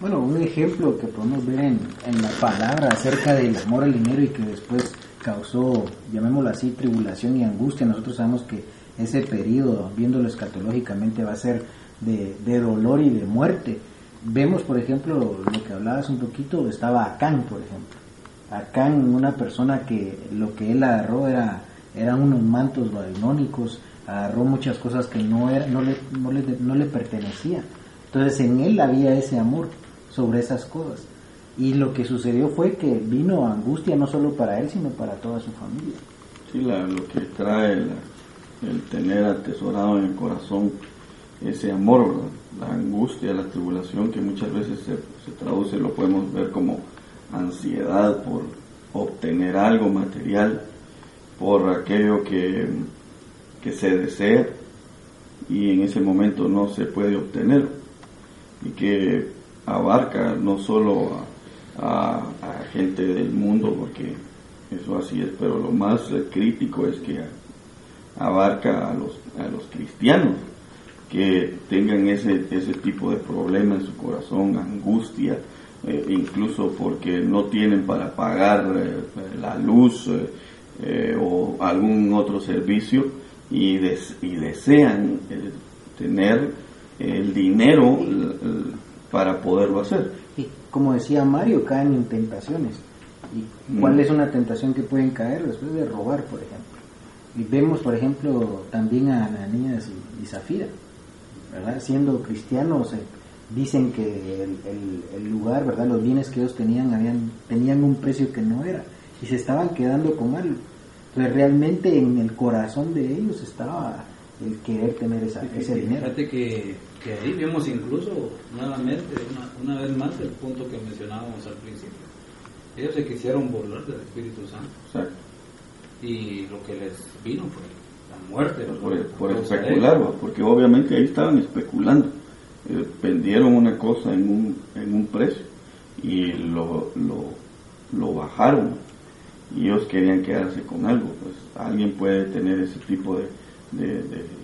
Speaker 2: Bueno, un ejemplo que podemos ver en, en la palabra acerca del amor al dinero y que después causó, llamémoslo así, tribulación y angustia. Nosotros sabemos que ese periodo, viéndolo escatológicamente, va a ser de, dolor y de muerte. Vemos, por ejemplo, lo que hablabas un poquito, estaba Acán, por ejemplo. Acán, una persona que lo que él agarró era, eran unos mantos babilónicos, agarró muchas cosas que no, era, no, le, no, le, no le pertenecían. Entonces en él había ese amor sobre esas cosas. Y lo que sucedió fue que vino angustia no solo para él, sino para toda su familia.
Speaker 1: Sí, la- lo que trae la- el tener atesorado en el corazón ese amor, ¿verdad? la angustia, la tribulación que muchas veces se, se traduce, lo podemos ver como ansiedad por obtener algo material, por aquello que, que se desea y en ese momento no se puede obtener y que abarca no solo a, gente del mundo, porque eso así es, pero lo más crítico es que abarca a los, a los cristianos que tengan ese, ese tipo de problema en su corazón, angustia, eh, incluso porque no tienen para pagar eh, la luz eh, o algún otro servicio y, des- y desean tener el dinero para poderlo hacer.
Speaker 2: Y como decía Mario, caen en tentaciones. ¿Y cuál
Speaker 1: Mm.
Speaker 2: es una tentación que pueden caer después de robar, por ejemplo? Y vemos, por ejemplo, también a Ananías y, y Zafira, ¿verdad? Siendo cristianos, eh, dicen que el, el- el lugar, ¿verdad? Los bienes que ellos tenían habían, tenían un precio que no era y se estaban quedando con algo. Entonces realmente en el corazón de ellos estaba el querer tener esa, ese dinero.
Speaker 4: Fíjate que, que ahí vemos incluso nuevamente, una, una vez más, el punto que mencionábamos al principio. Ellos se quisieron burlar del Espíritu Santo
Speaker 1: O sea,
Speaker 4: y lo que les vino fue la muerte. ¿verdad?
Speaker 1: por, especular, porque obviamente ahí estaban especulando. Eh, vendieron una cosa en un, en un precio y lo, lo, lo bajaron y ellos querían quedarse con algo. Pues alguien puede tener ese tipo de, de, de-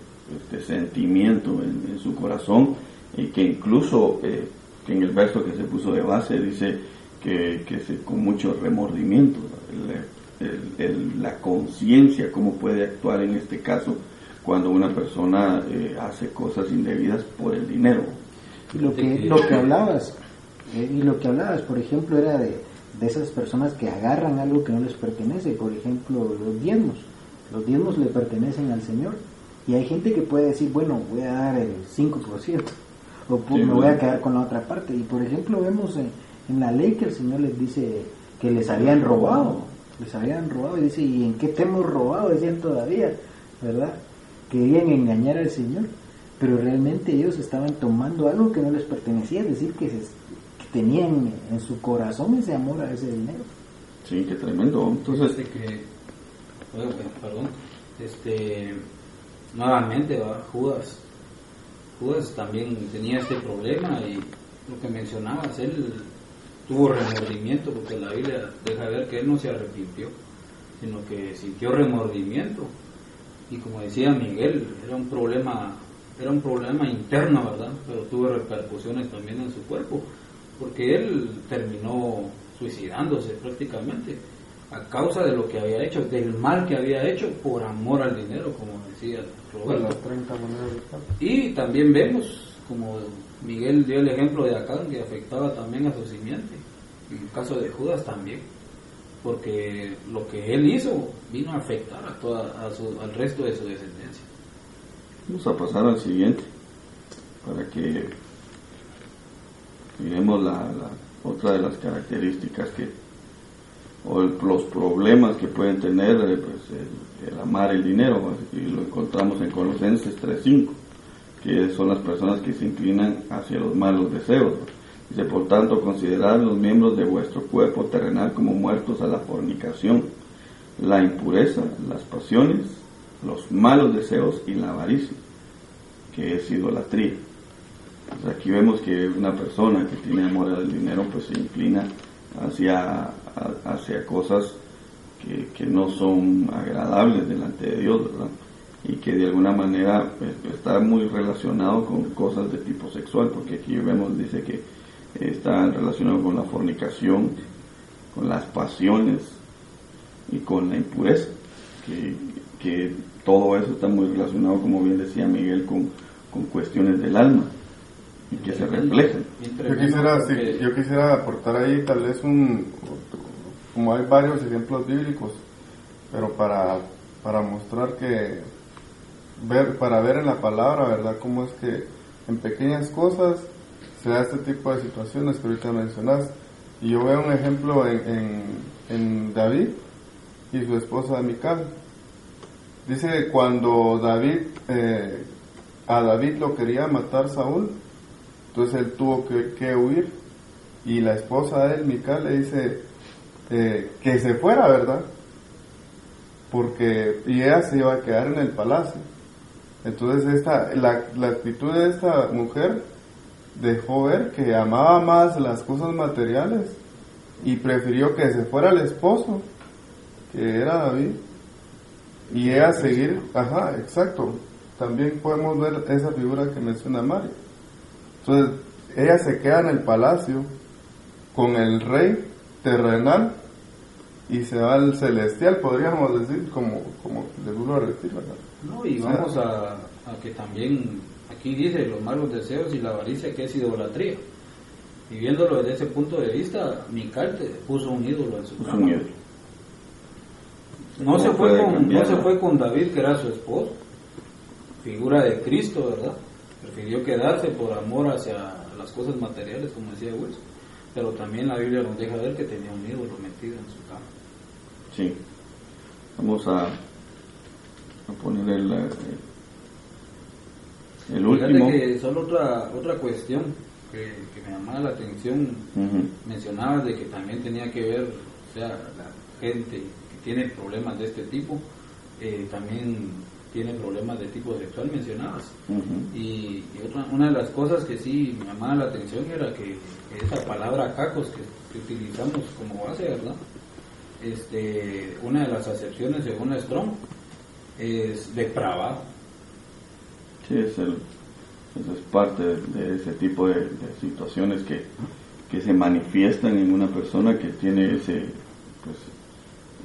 Speaker 1: de sentimiento en, su corazón y que incluso eh, en el verso que se puso de base dice que, que se, con mucho remordimiento. El- la conciencia, cómo puede actuar en este caso cuando una persona eh, hace cosas indebidas por el dinero.
Speaker 2: Y lo que, lo que hablabas, eh, y lo que hablabas, por ejemplo, era de, de esas personas que agarran algo que no les pertenece, por ejemplo, los diezmos. Los diezmos le pertenecen al Señor. Y hay gente que puede decir, bueno, voy a dar el 5%, o pu-
Speaker 1: Sí,
Speaker 2: me voy a quedar con la otra parte. Y por ejemplo, vemos en, en la ley que el Señor les dice que les habían robado, les habían robado, y dice, ¿y en qué te hemos robado? Decían todavía, ¿verdad? Querían engañar al Señor pero realmente ellos estaban tomando algo que no les pertenecía, es decir, que, se- que tenían en su corazón ese amor a ese dinero.
Speaker 1: Sí, qué tremendo. Entonces,
Speaker 4: Fíjate que, bueno, perdón, este, nuevamente va Judas. Judas también tenía este problema y lo que mencionabas, él tuvo remordimiento porque la Biblia deja ver que él no se arrepintió, sino que sintió remordimiento. Y como decía Miguel, era un problema, era un problema interno, ¿verdad? Pero tuvo repercusiones también en su cuerpo, porque él terminó suicidándose prácticamente a causa de lo que había hecho, del mal que había hecho por amor al dinero, como decía Roberto.
Speaker 3: las 30 monedas de plata.
Speaker 4: Y también vemos, como Miguel dio el ejemplo de Acán, que afectaba también a su simiente. En el caso de Judas también, porque lo que él hizo vino a afectar a toda, a su- al resto de su descendencia.
Speaker 1: vamos a pasar al siguiente para que miremos la, la- otra de las características que o los problemas que pueden tener eh, pues, el, el amar el dinero y lo encontramos en Colosenses 3.5 que son las personas que se inclinan hacia los malos deseos dice por tanto considerad los miembros de vuestro cuerpo terrenal como muertos a la fornicación la impureza las pasiones los malos deseos y la avaricia que es idolatría. Pues aquí vemos que una persona que tiene amor al dinero pues se inclina hacia, hacia cosas que, que no son agradables delante de Dios, ¿verdad? y que de alguna manera pues, está muy relacionado con cosas de tipo sexual, porque aquí vemos, dice que está relacionado con la fornicación, con las pasiones y con la impureza, que, que todo eso está muy relacionado, como bien decía Miguel, con, con cuestiones del alma y que se reflejan.
Speaker 3: Yo quisiera, sí, yo quisiera aportar ahí tal vez un, como hay varios ejemplos bíblicos, pero para, para mostrar que ver, para ver en la palabra, ¿verdad? Cómo es que en pequeñas cosas se da este tipo de situaciones que ahorita mencionas. Y yo veo un ejemplo en, en, David y su esposa Mical. Dice que cuando David, eh, a David lo quería matar Saúl, entonces él tuvo que, huir. Y la esposa de él, Mical, le dice eh, que se fuera, ¿verdad? Porque, y ella se iba a quedar en el palacio. Entonces esta, la, la actitud de esta mujer dejó ver que amaba más las cosas materiales y prefirió que se fuera el esposo, que era David, y ella seguir, ajá, exacto, también podemos ver esa figura que menciona Mario. Entonces, ella se queda en el palacio con el rey terrenal y se va al celestial, podríamos decir, como, como le vuelvo a repetir, ¿verdad?
Speaker 4: No, y vamos a, que también, aquí dice los malos deseos y la avaricia que es idolatría. Y viéndolo desde ese punto de vista, Mical puso un ídolo en su cama. No, se fue con, no se fue con David, que era su esposo, figura de Cristo, ¿verdad? Prefirió quedarse por amor hacia las cosas materiales, como decía Wilson. Pero también la Biblia nos deja ver que tenía un ídolo metido en su cama.
Speaker 1: Sí. Vamos a a poner el, eh, el último.
Speaker 4: que solo otra, otra cuestión que, me llamaba la atención, mencionabas de que también tenía que ver, o sea, la gente que tiene problemas de este tipo, eh, también tiene problemas de tipo sexual, mencionabas. Y, otra, una de las cosas que sí me llamaba la atención era que, esa palabra cacos que, que, utilizamos como base, ¿verdad? Este, una de las acepciones según Strong es depravado.
Speaker 1: Sí, es el, eso es parte de, ese tipo de, situaciones que, que, se manifiestan en una persona que tiene ese, pues,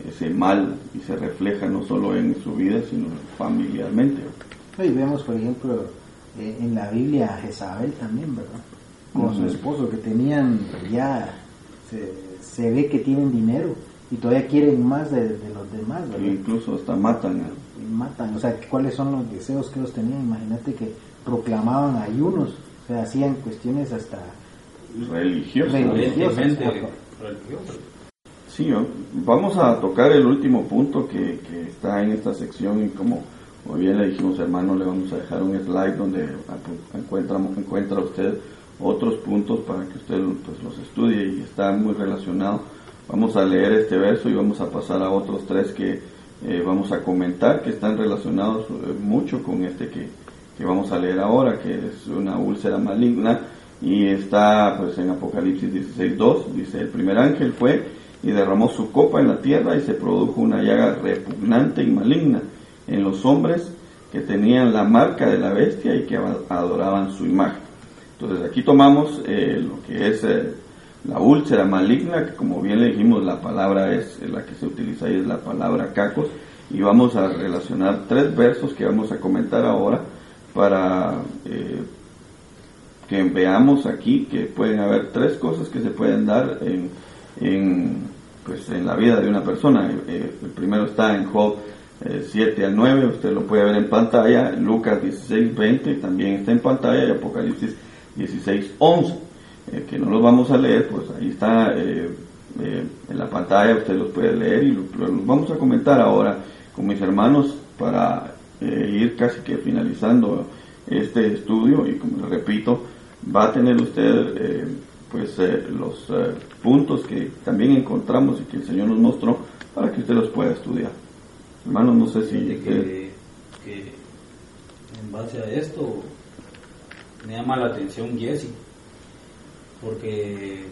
Speaker 1: ese mal y se refleja no solo en su vida, sino familiarmente.
Speaker 2: Y vemos, por ejemplo, eh, en la Biblia a Jezabel también, ¿verdad? Con su esposo, que tenían ya, se, se ve que tienen dinero y todavía quieren más de, los demás, ¿verdad?
Speaker 1: incluso hasta matan.
Speaker 2: Matan, o sea, ¿cuáles son los deseos que ellos tenían? Imagínate que proclamaban ayunos, o sea, hacían cuestiones hasta
Speaker 1: religiosas. religiosas. Sí, vamos a tocar el último punto que, que, está en esta sección y como muy bien le dijimos hermano, le vamos a dejar un slide donde encuentra, encuentra usted otros puntos para que usted pues, los estudie y está muy relacionado. Vamos a leer este verso y vamos a pasar a otros tres que eh, vamos a comentar que están relacionados eh, mucho con este que, que, vamos a leer ahora, que es una úlcera maligna y está pues en Apocalipsis 16.2, dice, el primer ángel fue y derramó su copa en la tierra y se produjo una llaga repugnante y maligna en los hombres que tenían la marca de la bestia y que adoraban su imagen. Entonces aquí tomamos eh, lo que es la úlcera maligna, que como bien le dijimos, la palabra es la que se utiliza ahí, es la palabra cacos, y vamos a relacionar tres versos que vamos a comentar ahora para eh, que veamos aquí que pueden haber tres cosas que se pueden dar en, pues, en la vida de una persona. Eh, el primero está en Job 7 eh, al 9, usted lo puede ver en pantalla, Lucas 16, 20 también está en pantalla y Apocalipsis 16, 11. Eh, que no los vamos a leer, pues ahí está eh, eh, en la pantalla, usted los puede leer y los vamos a comentar ahora con mis hermanos para ir casi que finalizando este estudio y como le repito, va a tener usted pues los puntos que también encontramos y que el Señor nos mostró para que usted los pueda estudiar. Hermanos, no sé si...
Speaker 4: Que, que en base a esto me llama la atención Jesse, porque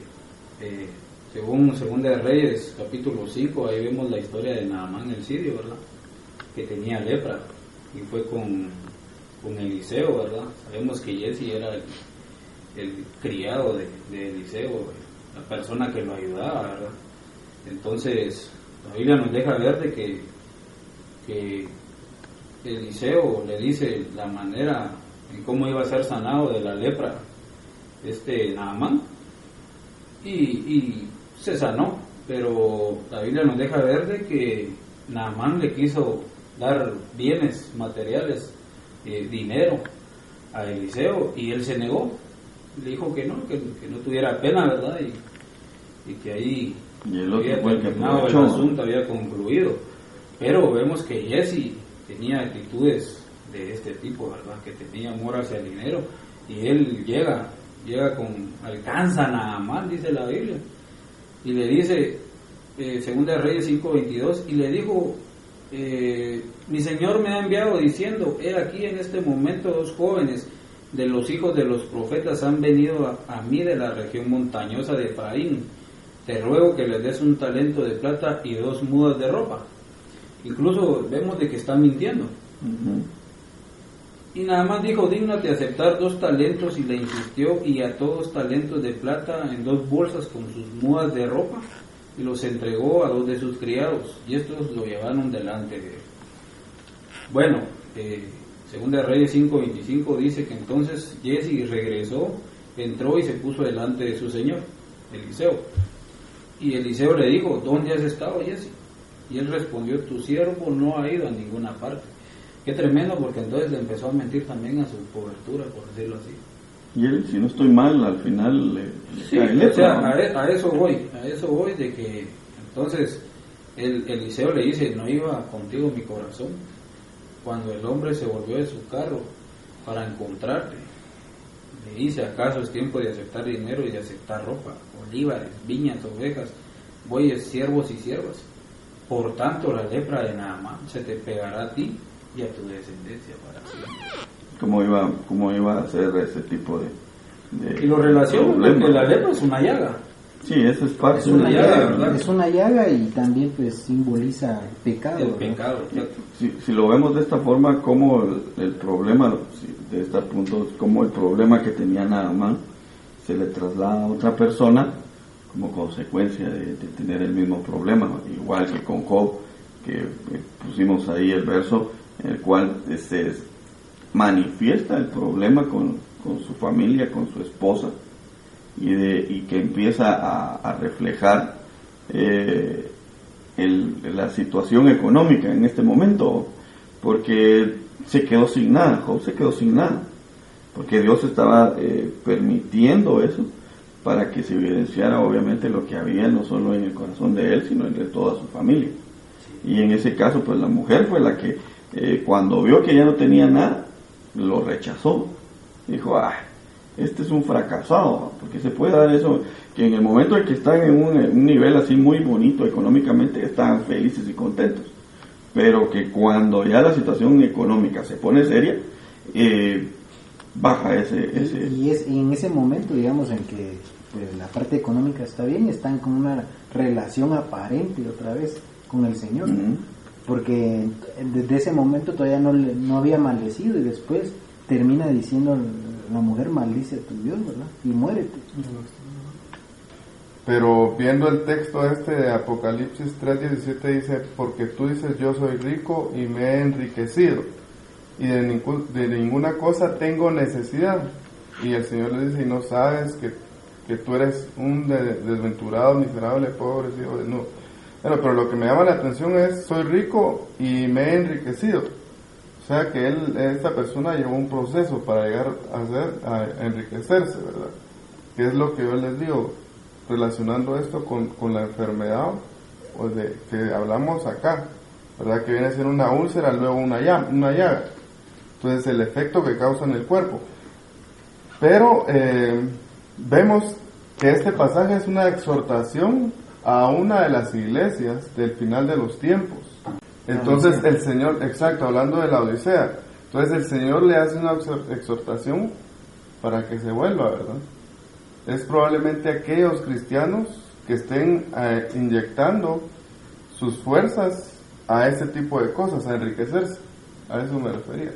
Speaker 4: eh, según Segunda de Reyes, capítulo 5, ahí vemos la historia de Naamán el sirio, ¿verdad? Que tenía lepra y fue con, con Eliseo, ¿verdad? Sabemos que Jesse era el, el criado de, Eliseo, la persona que lo ayudaba. Entonces, la Biblia nos deja ver de que, que Eliseo le dice la manera en cómo iba a ser sanado de la lepra este Naamán y, y se sanó, pero la Biblia nos deja ver de que Naamán le quiso dar bienes materiales, eh, dinero a Eliseo y él se negó, le dijo que no, que, que no tuviera pena, ¿verdad? Y, y que ahí
Speaker 1: Y el
Speaker 4: había
Speaker 1: otro fue el que
Speaker 4: terminado el asunto, había concluido. Pero vemos que Jesse tenía actitudes de este tipo, ¿verdad? Que tenía amor hacia el dinero y él llega, llega con, alcanza a Naamán, dice la Biblia, y le dice, eh, segunda de Reyes 5.22, y le dijo, eh, mi Señor me ha enviado diciendo, he aquí en este momento dos jóvenes de los hijos de los profetas han venido a, a mí de la región montañosa de Efraín. Te ruego que les des un talento de plata y dos mudas de ropa. Incluso vemos de que están mintiendo. Y nada más dijo, dígnate aceptar dos talentos y le insistió y a todos talentos de plata en dos bolsas con sus mudas de ropa y los entregó a dos de sus criados y estos lo llevaron delante de él. Bueno, eh, segunda Reyes 5.25 dice que entonces Jesse regresó, entró y se puso delante de su señor, Eliseo. Y Eliseo le dijo, ¿dónde has estado Jesse? Y él respondió, tu siervo no ha ido a ninguna parte. Qué tremendo, porque entonces le empezó a mentir también a su cobertura, por decirlo así.
Speaker 1: Y él, si no estoy mal, al final le, le
Speaker 4: Sí,
Speaker 1: cae
Speaker 4: o sea,
Speaker 1: ¿no?
Speaker 4: a, e- a eso voy, a eso voy de que entonces el Eliseo le dice, no iba contigo mi corazón. Cuando el hombre se volvió de su carro para encontrarte, le dice, ¿acaso es tiempo de aceptar dinero y de aceptar ropa, olivares, viñas, ovejas, bueyes, siervos y siervas? Por tanto, la lepra de Naamán se te pegará a ti y a tu descendencia para siempre.
Speaker 1: ¿Cómo iba, cómo iba a ser ese tipo de, de
Speaker 4: Y lo relaciono
Speaker 1: problema?
Speaker 4: porque la lepra es una llaga.
Speaker 1: Sí, eso es parte
Speaker 4: Es una
Speaker 1: de-
Speaker 4: llaga, ¿verdad?
Speaker 2: Es una llaga y también pues simboliza el pecado.
Speaker 4: Pecado.
Speaker 1: Si, si lo vemos de esta forma, como el, el problema, si- de este punto, como el problema que tenía Naamán se le traslada a otra persona como consecuencia de, de tener el mismo problema, igual que con Job, que eh, pusimos ahí el verso en el cual eh, se manifiesta el problema con, con su familia, con su esposa, y, de, y que empieza a, reflejar eh, la situación económica en este momento, porque se quedó sin nada, Job se quedó sin nada, porque Dios estaba eh, permitiendo eso para que se evidenciara obviamente lo que había no solo en el corazón de él, sino en de toda su familia. Y en ese caso, pues la mujer fue la que eh, cuando vio que ya no tenía nada, lo rechazó. Dijo, ah, este es un fracasado, porque se puede dar eso, que en el momento en que están en un, en un nivel así muy bonito económicamente, están felices y contentos. Pero que cuando ya la situación económica se pone seria, eh, baja ese... ese
Speaker 2: Y es y en ese momento, digamos, en que pues, la parte económica está bien, están con una relación aparente otra vez con el Señor.
Speaker 1: Ujú.
Speaker 2: Porque desde ese momento todavía no, no había maldecido y después termina diciendo la mujer maldice a tu Dios, ¿verdad? Y muérete.
Speaker 3: Pero viendo el texto este de Apocalipsis 3:17 dice, porque tú dices yo soy rico y me he enriquecido y de, de ninguna cosa tengo necesidad. Y el Señor le dice, y no sabes que, que tú eres un de- desventurado, miserable, pobre, hijo de no. Bueno, pero lo que me llama la atención es, soy rico y me he enriquecido. O sea que él, esta persona llevó un proceso para llegar a, ser, a enriquecerse, ¿verdad? Que es lo que yo les digo, relacionando esto con, con la enfermedad pues de, que hablamos acá, ¿verdad? Que viene a ser una úlcera, luego una llaga, una llaga. Entonces el efecto que causa en el cuerpo. Pero eh, vemos que este pasaje es una exhortación a una de las iglesias del final de los tiempos. Entonces el Señor, exacto, hablando de la Odisea, entonces el Señor le hace una exhor- exhortación para que se vuelva, ¿verdad? Es probablemente aquellos cristianos que estén eh, inyectando sus fuerzas a ese tipo de cosas, a enriquecerse. A eso me refería.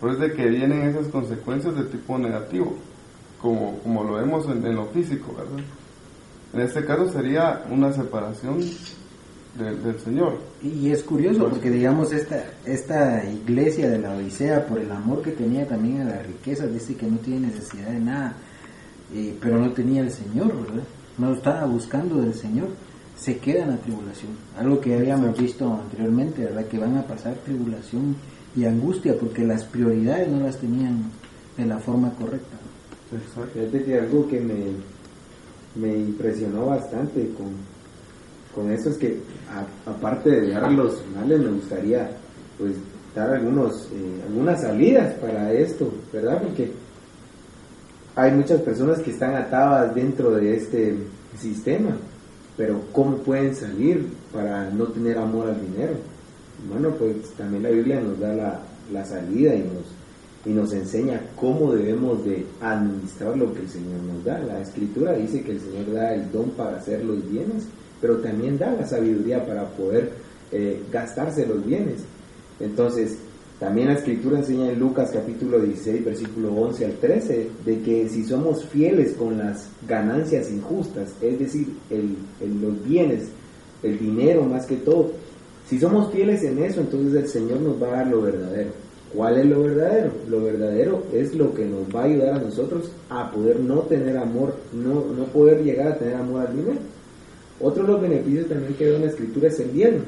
Speaker 3: Por eso es de que vienen esas consecuencias de tipo negativo, como, como lo vemos en, en lo físico, ¿verdad? En este caso sería una separación del, del Señor.
Speaker 2: Y es curioso porque digamos esta esta iglesia de la Odisea por el amor que tenía también a la riqueza dice que no tiene necesidad de nada, eh, pero no tenía el Señor, ¿verdad? No estaba buscando del Señor, se queda en la tribulación. Algo que habíamos visto anteriormente, ¿verdad? Que van a pasar tribulación y angustia porque las prioridades no las tenían de la forma correcta.
Speaker 5: Fíjate que algo que me, me impresionó bastante con, con eso es que aparte de dejar los me gustaría pues dar algunos eh, algunas salidas para esto, ¿verdad? Porque hay muchas personas que están atadas dentro de este sistema, pero ¿cómo pueden salir para no tener amor al dinero? Bueno, pues también la Biblia nos da la, la salida y nos, y nos enseña cómo debemos de administrar lo que el Señor nos da. La Escritura dice que el Señor da el don para hacer los bienes, pero también da la sabiduría para poder eh, gastarse los bienes. Entonces, también la Escritura enseña en Lucas capítulo 16, versículo 11 al 13, de que si somos fieles con las ganancias injustas, es decir, el, el- los bienes, el dinero más que todo, si somos fieles en eso, entonces el Señor nos va a dar lo verdadero. ¿Cuál es lo verdadero? Lo verdadero es lo que nos va a ayudar a nosotros a poder no tener amor, no, no poder llegar a tener amor al dinero. Otro de los beneficios también que veo en la escritura es el diezmo.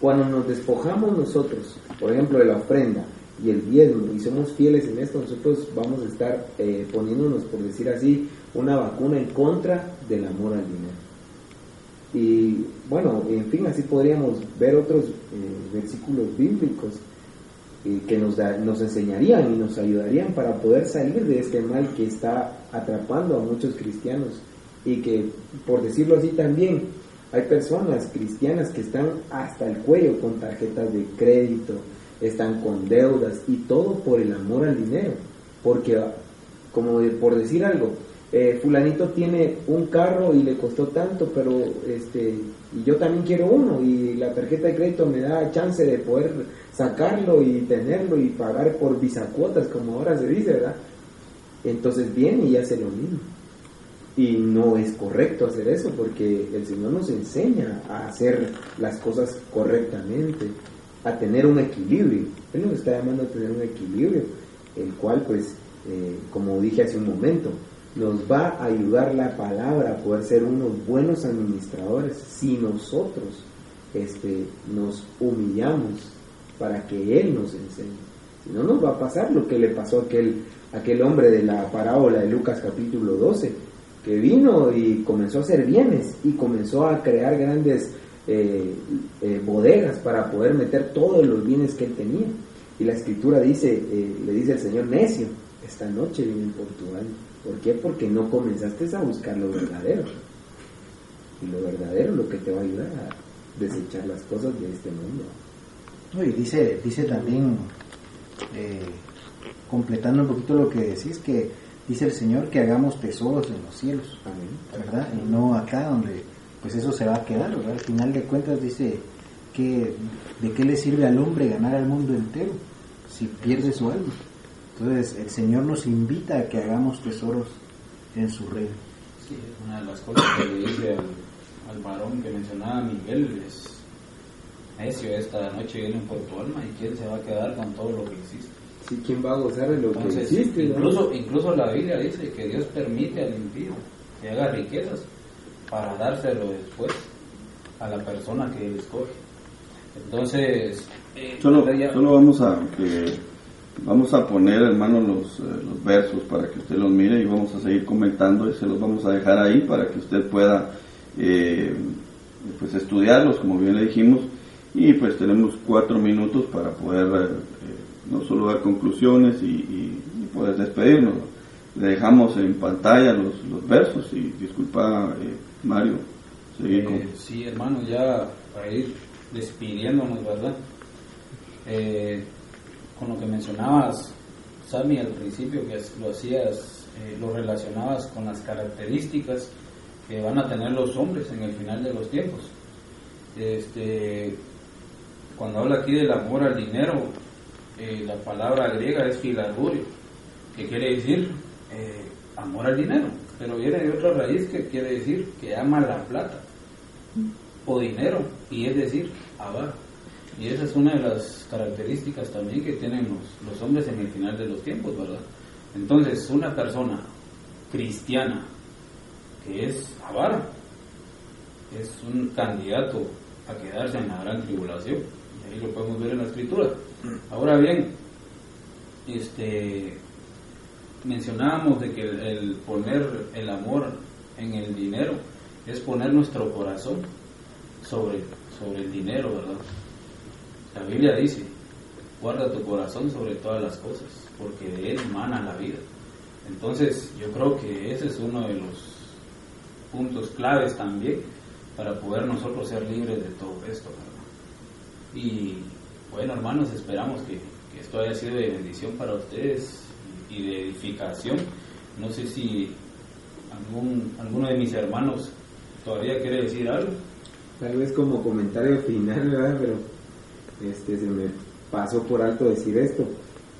Speaker 5: Cuando nos despojamos nosotros, por ejemplo, de la ofrenda y el diezmo, y somos fieles en esto, nosotros vamos a estar eh, poniéndonos, por decir así, una vacuna en contra del amor al dinero. Y bueno, en fin, así podríamos ver otros eh, versículos bíblicos eh, que nos, enseñarían y nos ayudarían para poder salir de este mal que está atrapando a muchos cristianos y que, por decirlo así también, hay personas cristianas que están hasta el cuello con tarjetas de crédito, están con deudas y todo por el amor al dinero, porque como de- por decir algo, eh, fulanito tiene un carro y le costó tanto, pero este y yo también quiero uno y la tarjeta de crédito me da chance de poder sacarlo y tenerlo y pagar por bisacuotas como ahora se dice, ¿verdad? Entonces viene y hace lo mismo. Y no es correcto hacer eso porque el Señor nos enseña a hacer las cosas correctamente, a tener un equilibrio. Él nos está llamando a tener un equilibrio, el cual pues, eh, como dije hace un momento, nos va a ayudar la palabra a poder ser unos buenos administradores si nosotros este, nos humillamos para que Él nos enseñe. Si no, nos va a pasar lo que le pasó a aquel, aquel hombre de la parábola de Lucas capítulo 12, que vino y comenzó a hacer bienes y comenzó a crear grandes eh, eh, bodegas para poder meter todos los bienes que él tenía. Y la escritura dice, eh, le dice el Señor, necio, esta noche vienen por tu alma. ¿Por qué? Porque no comenzaste a buscar lo verdadero. Y lo verdadero es lo que te va a ayudar a desechar las cosas de este mundo.
Speaker 2: Y dice, dice también, completando un poquito lo que decís, que dice el Señor que hagamos tesoros en los cielos. ¿verdad? Y no acá donde pues eso se va a quedar, ¿verdad? Al final de cuentas dice que de qué le sirve al hombre ganar al mundo entero si pierde su alma. Entonces el Señor nos invita a que hagamos tesoros en su reino.
Speaker 4: Sí, una de las cosas que le dice al, al varón que mencionaba Miguel es necio, esta noche vienen por tu alma y quién se va a quedar con todo lo que existe.
Speaker 5: Sí, ¿quién va a gozar de lo que no?
Speaker 4: incluso, incluso la Biblia dice que Dios permite al impío que haga riquezas para dárselo después a la persona que él escoge. Entonces, eh,
Speaker 1: Solo,
Speaker 4: ya-
Speaker 1: solo vamos a vamos a poner, hermano, los, eh, los versos para que usted los mire y vamos a seguir comentando y se los vamos a dejar ahí para que usted pueda eh, pues estudiarlos, como bien le dijimos, y pues tenemos cuatro minutos para poder no solo dar conclusiones y, y- y poder despedirnos. Le dejamos en pantalla los, los versos y disculpa, eh, Mario, con...
Speaker 4: Eh, sí, hermano, ya para ir despidiéndonos, ¿verdad? Eh, con lo que mencionabas, Sammy, al principio, que lo hacías eh, lo relacionabas con las características que van a tener los hombres en el final de los tiempos. Este, cuando habla aquí del amor al dinero, eh, la palabra griega es filargurio, que quiere decir eh, amor al dinero, pero viene de otra raíz que quiere decir que ama la plata o dinero, y es decir, avar. Y esa es una de las características también que tienen los, los hombres en el final de los tiempos, ¿verdad? Entonces, una persona cristiana que es avara es un candidato a quedarse en la gran tribulación. Y ahí lo podemos ver en la escritura. Ahora bien, este mencionábamos de que el, poner el amor en el dinero es poner nuestro corazón sobre, sobre el dinero, ¿verdad? La Biblia dice, guarda tu corazón sobre todas las cosas, porque de él mana la vida. Entonces, yo creo que ese es uno de los puntos claves también para poder nosotros ser libres de todo esto, ¿verdad? Y bueno, hermanos, esperamos que, esto haya sido de bendición para ustedes y de edificación. No sé si algún, alguno de mis hermanos todavía quiere decir algo.
Speaker 5: Tal vez como comentario final, ¿verdad? Pero este, se me pasó por alto decir esto,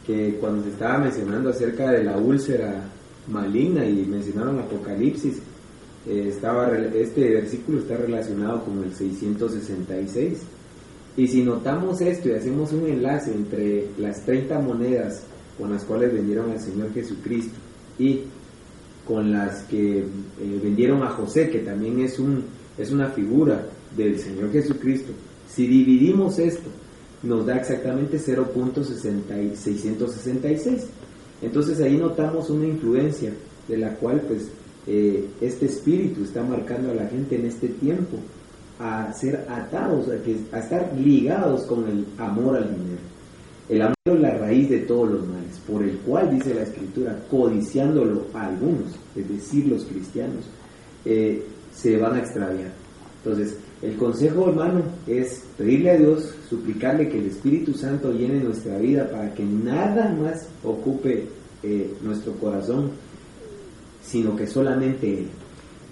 Speaker 5: que cuando se estaba mencionando acerca de la úlcera maligna y mencionaron Apocalipsis, eh, estaba, este versículo está relacionado con el 666. Y si notamos esto y hacemos un enlace entre las 30 monedas con las cuales vendieron al Señor Jesucristo y con las que eh, vendieron a José, que también es, un, es una figura del Señor Jesucristo, si dividimos esto, nos da exactamente 0.666. Entonces ahí notamos una influencia de la cual pues eh, este espíritu está marcando a la gente en este tiempo a ser atados, a, que, a estar ligados con el amor al dinero. El amor es la raíz de todos los males, por el cual dice la escritura, codiciándolo a algunos, es decir, los cristianos, eh, se van a extraviar. Entonces, el consejo, hermano, es pedirle a Dios, suplicarle que el Espíritu Santo llene nuestra vida para que nada más ocupe eh, nuestro corazón, sino que solamente Él.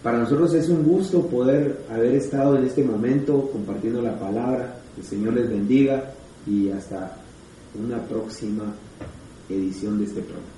Speaker 5: Para nosotros es un gusto poder haber estado en este momento compartiendo la palabra. El Señor les bendiga y hasta una próxima edición de este programa.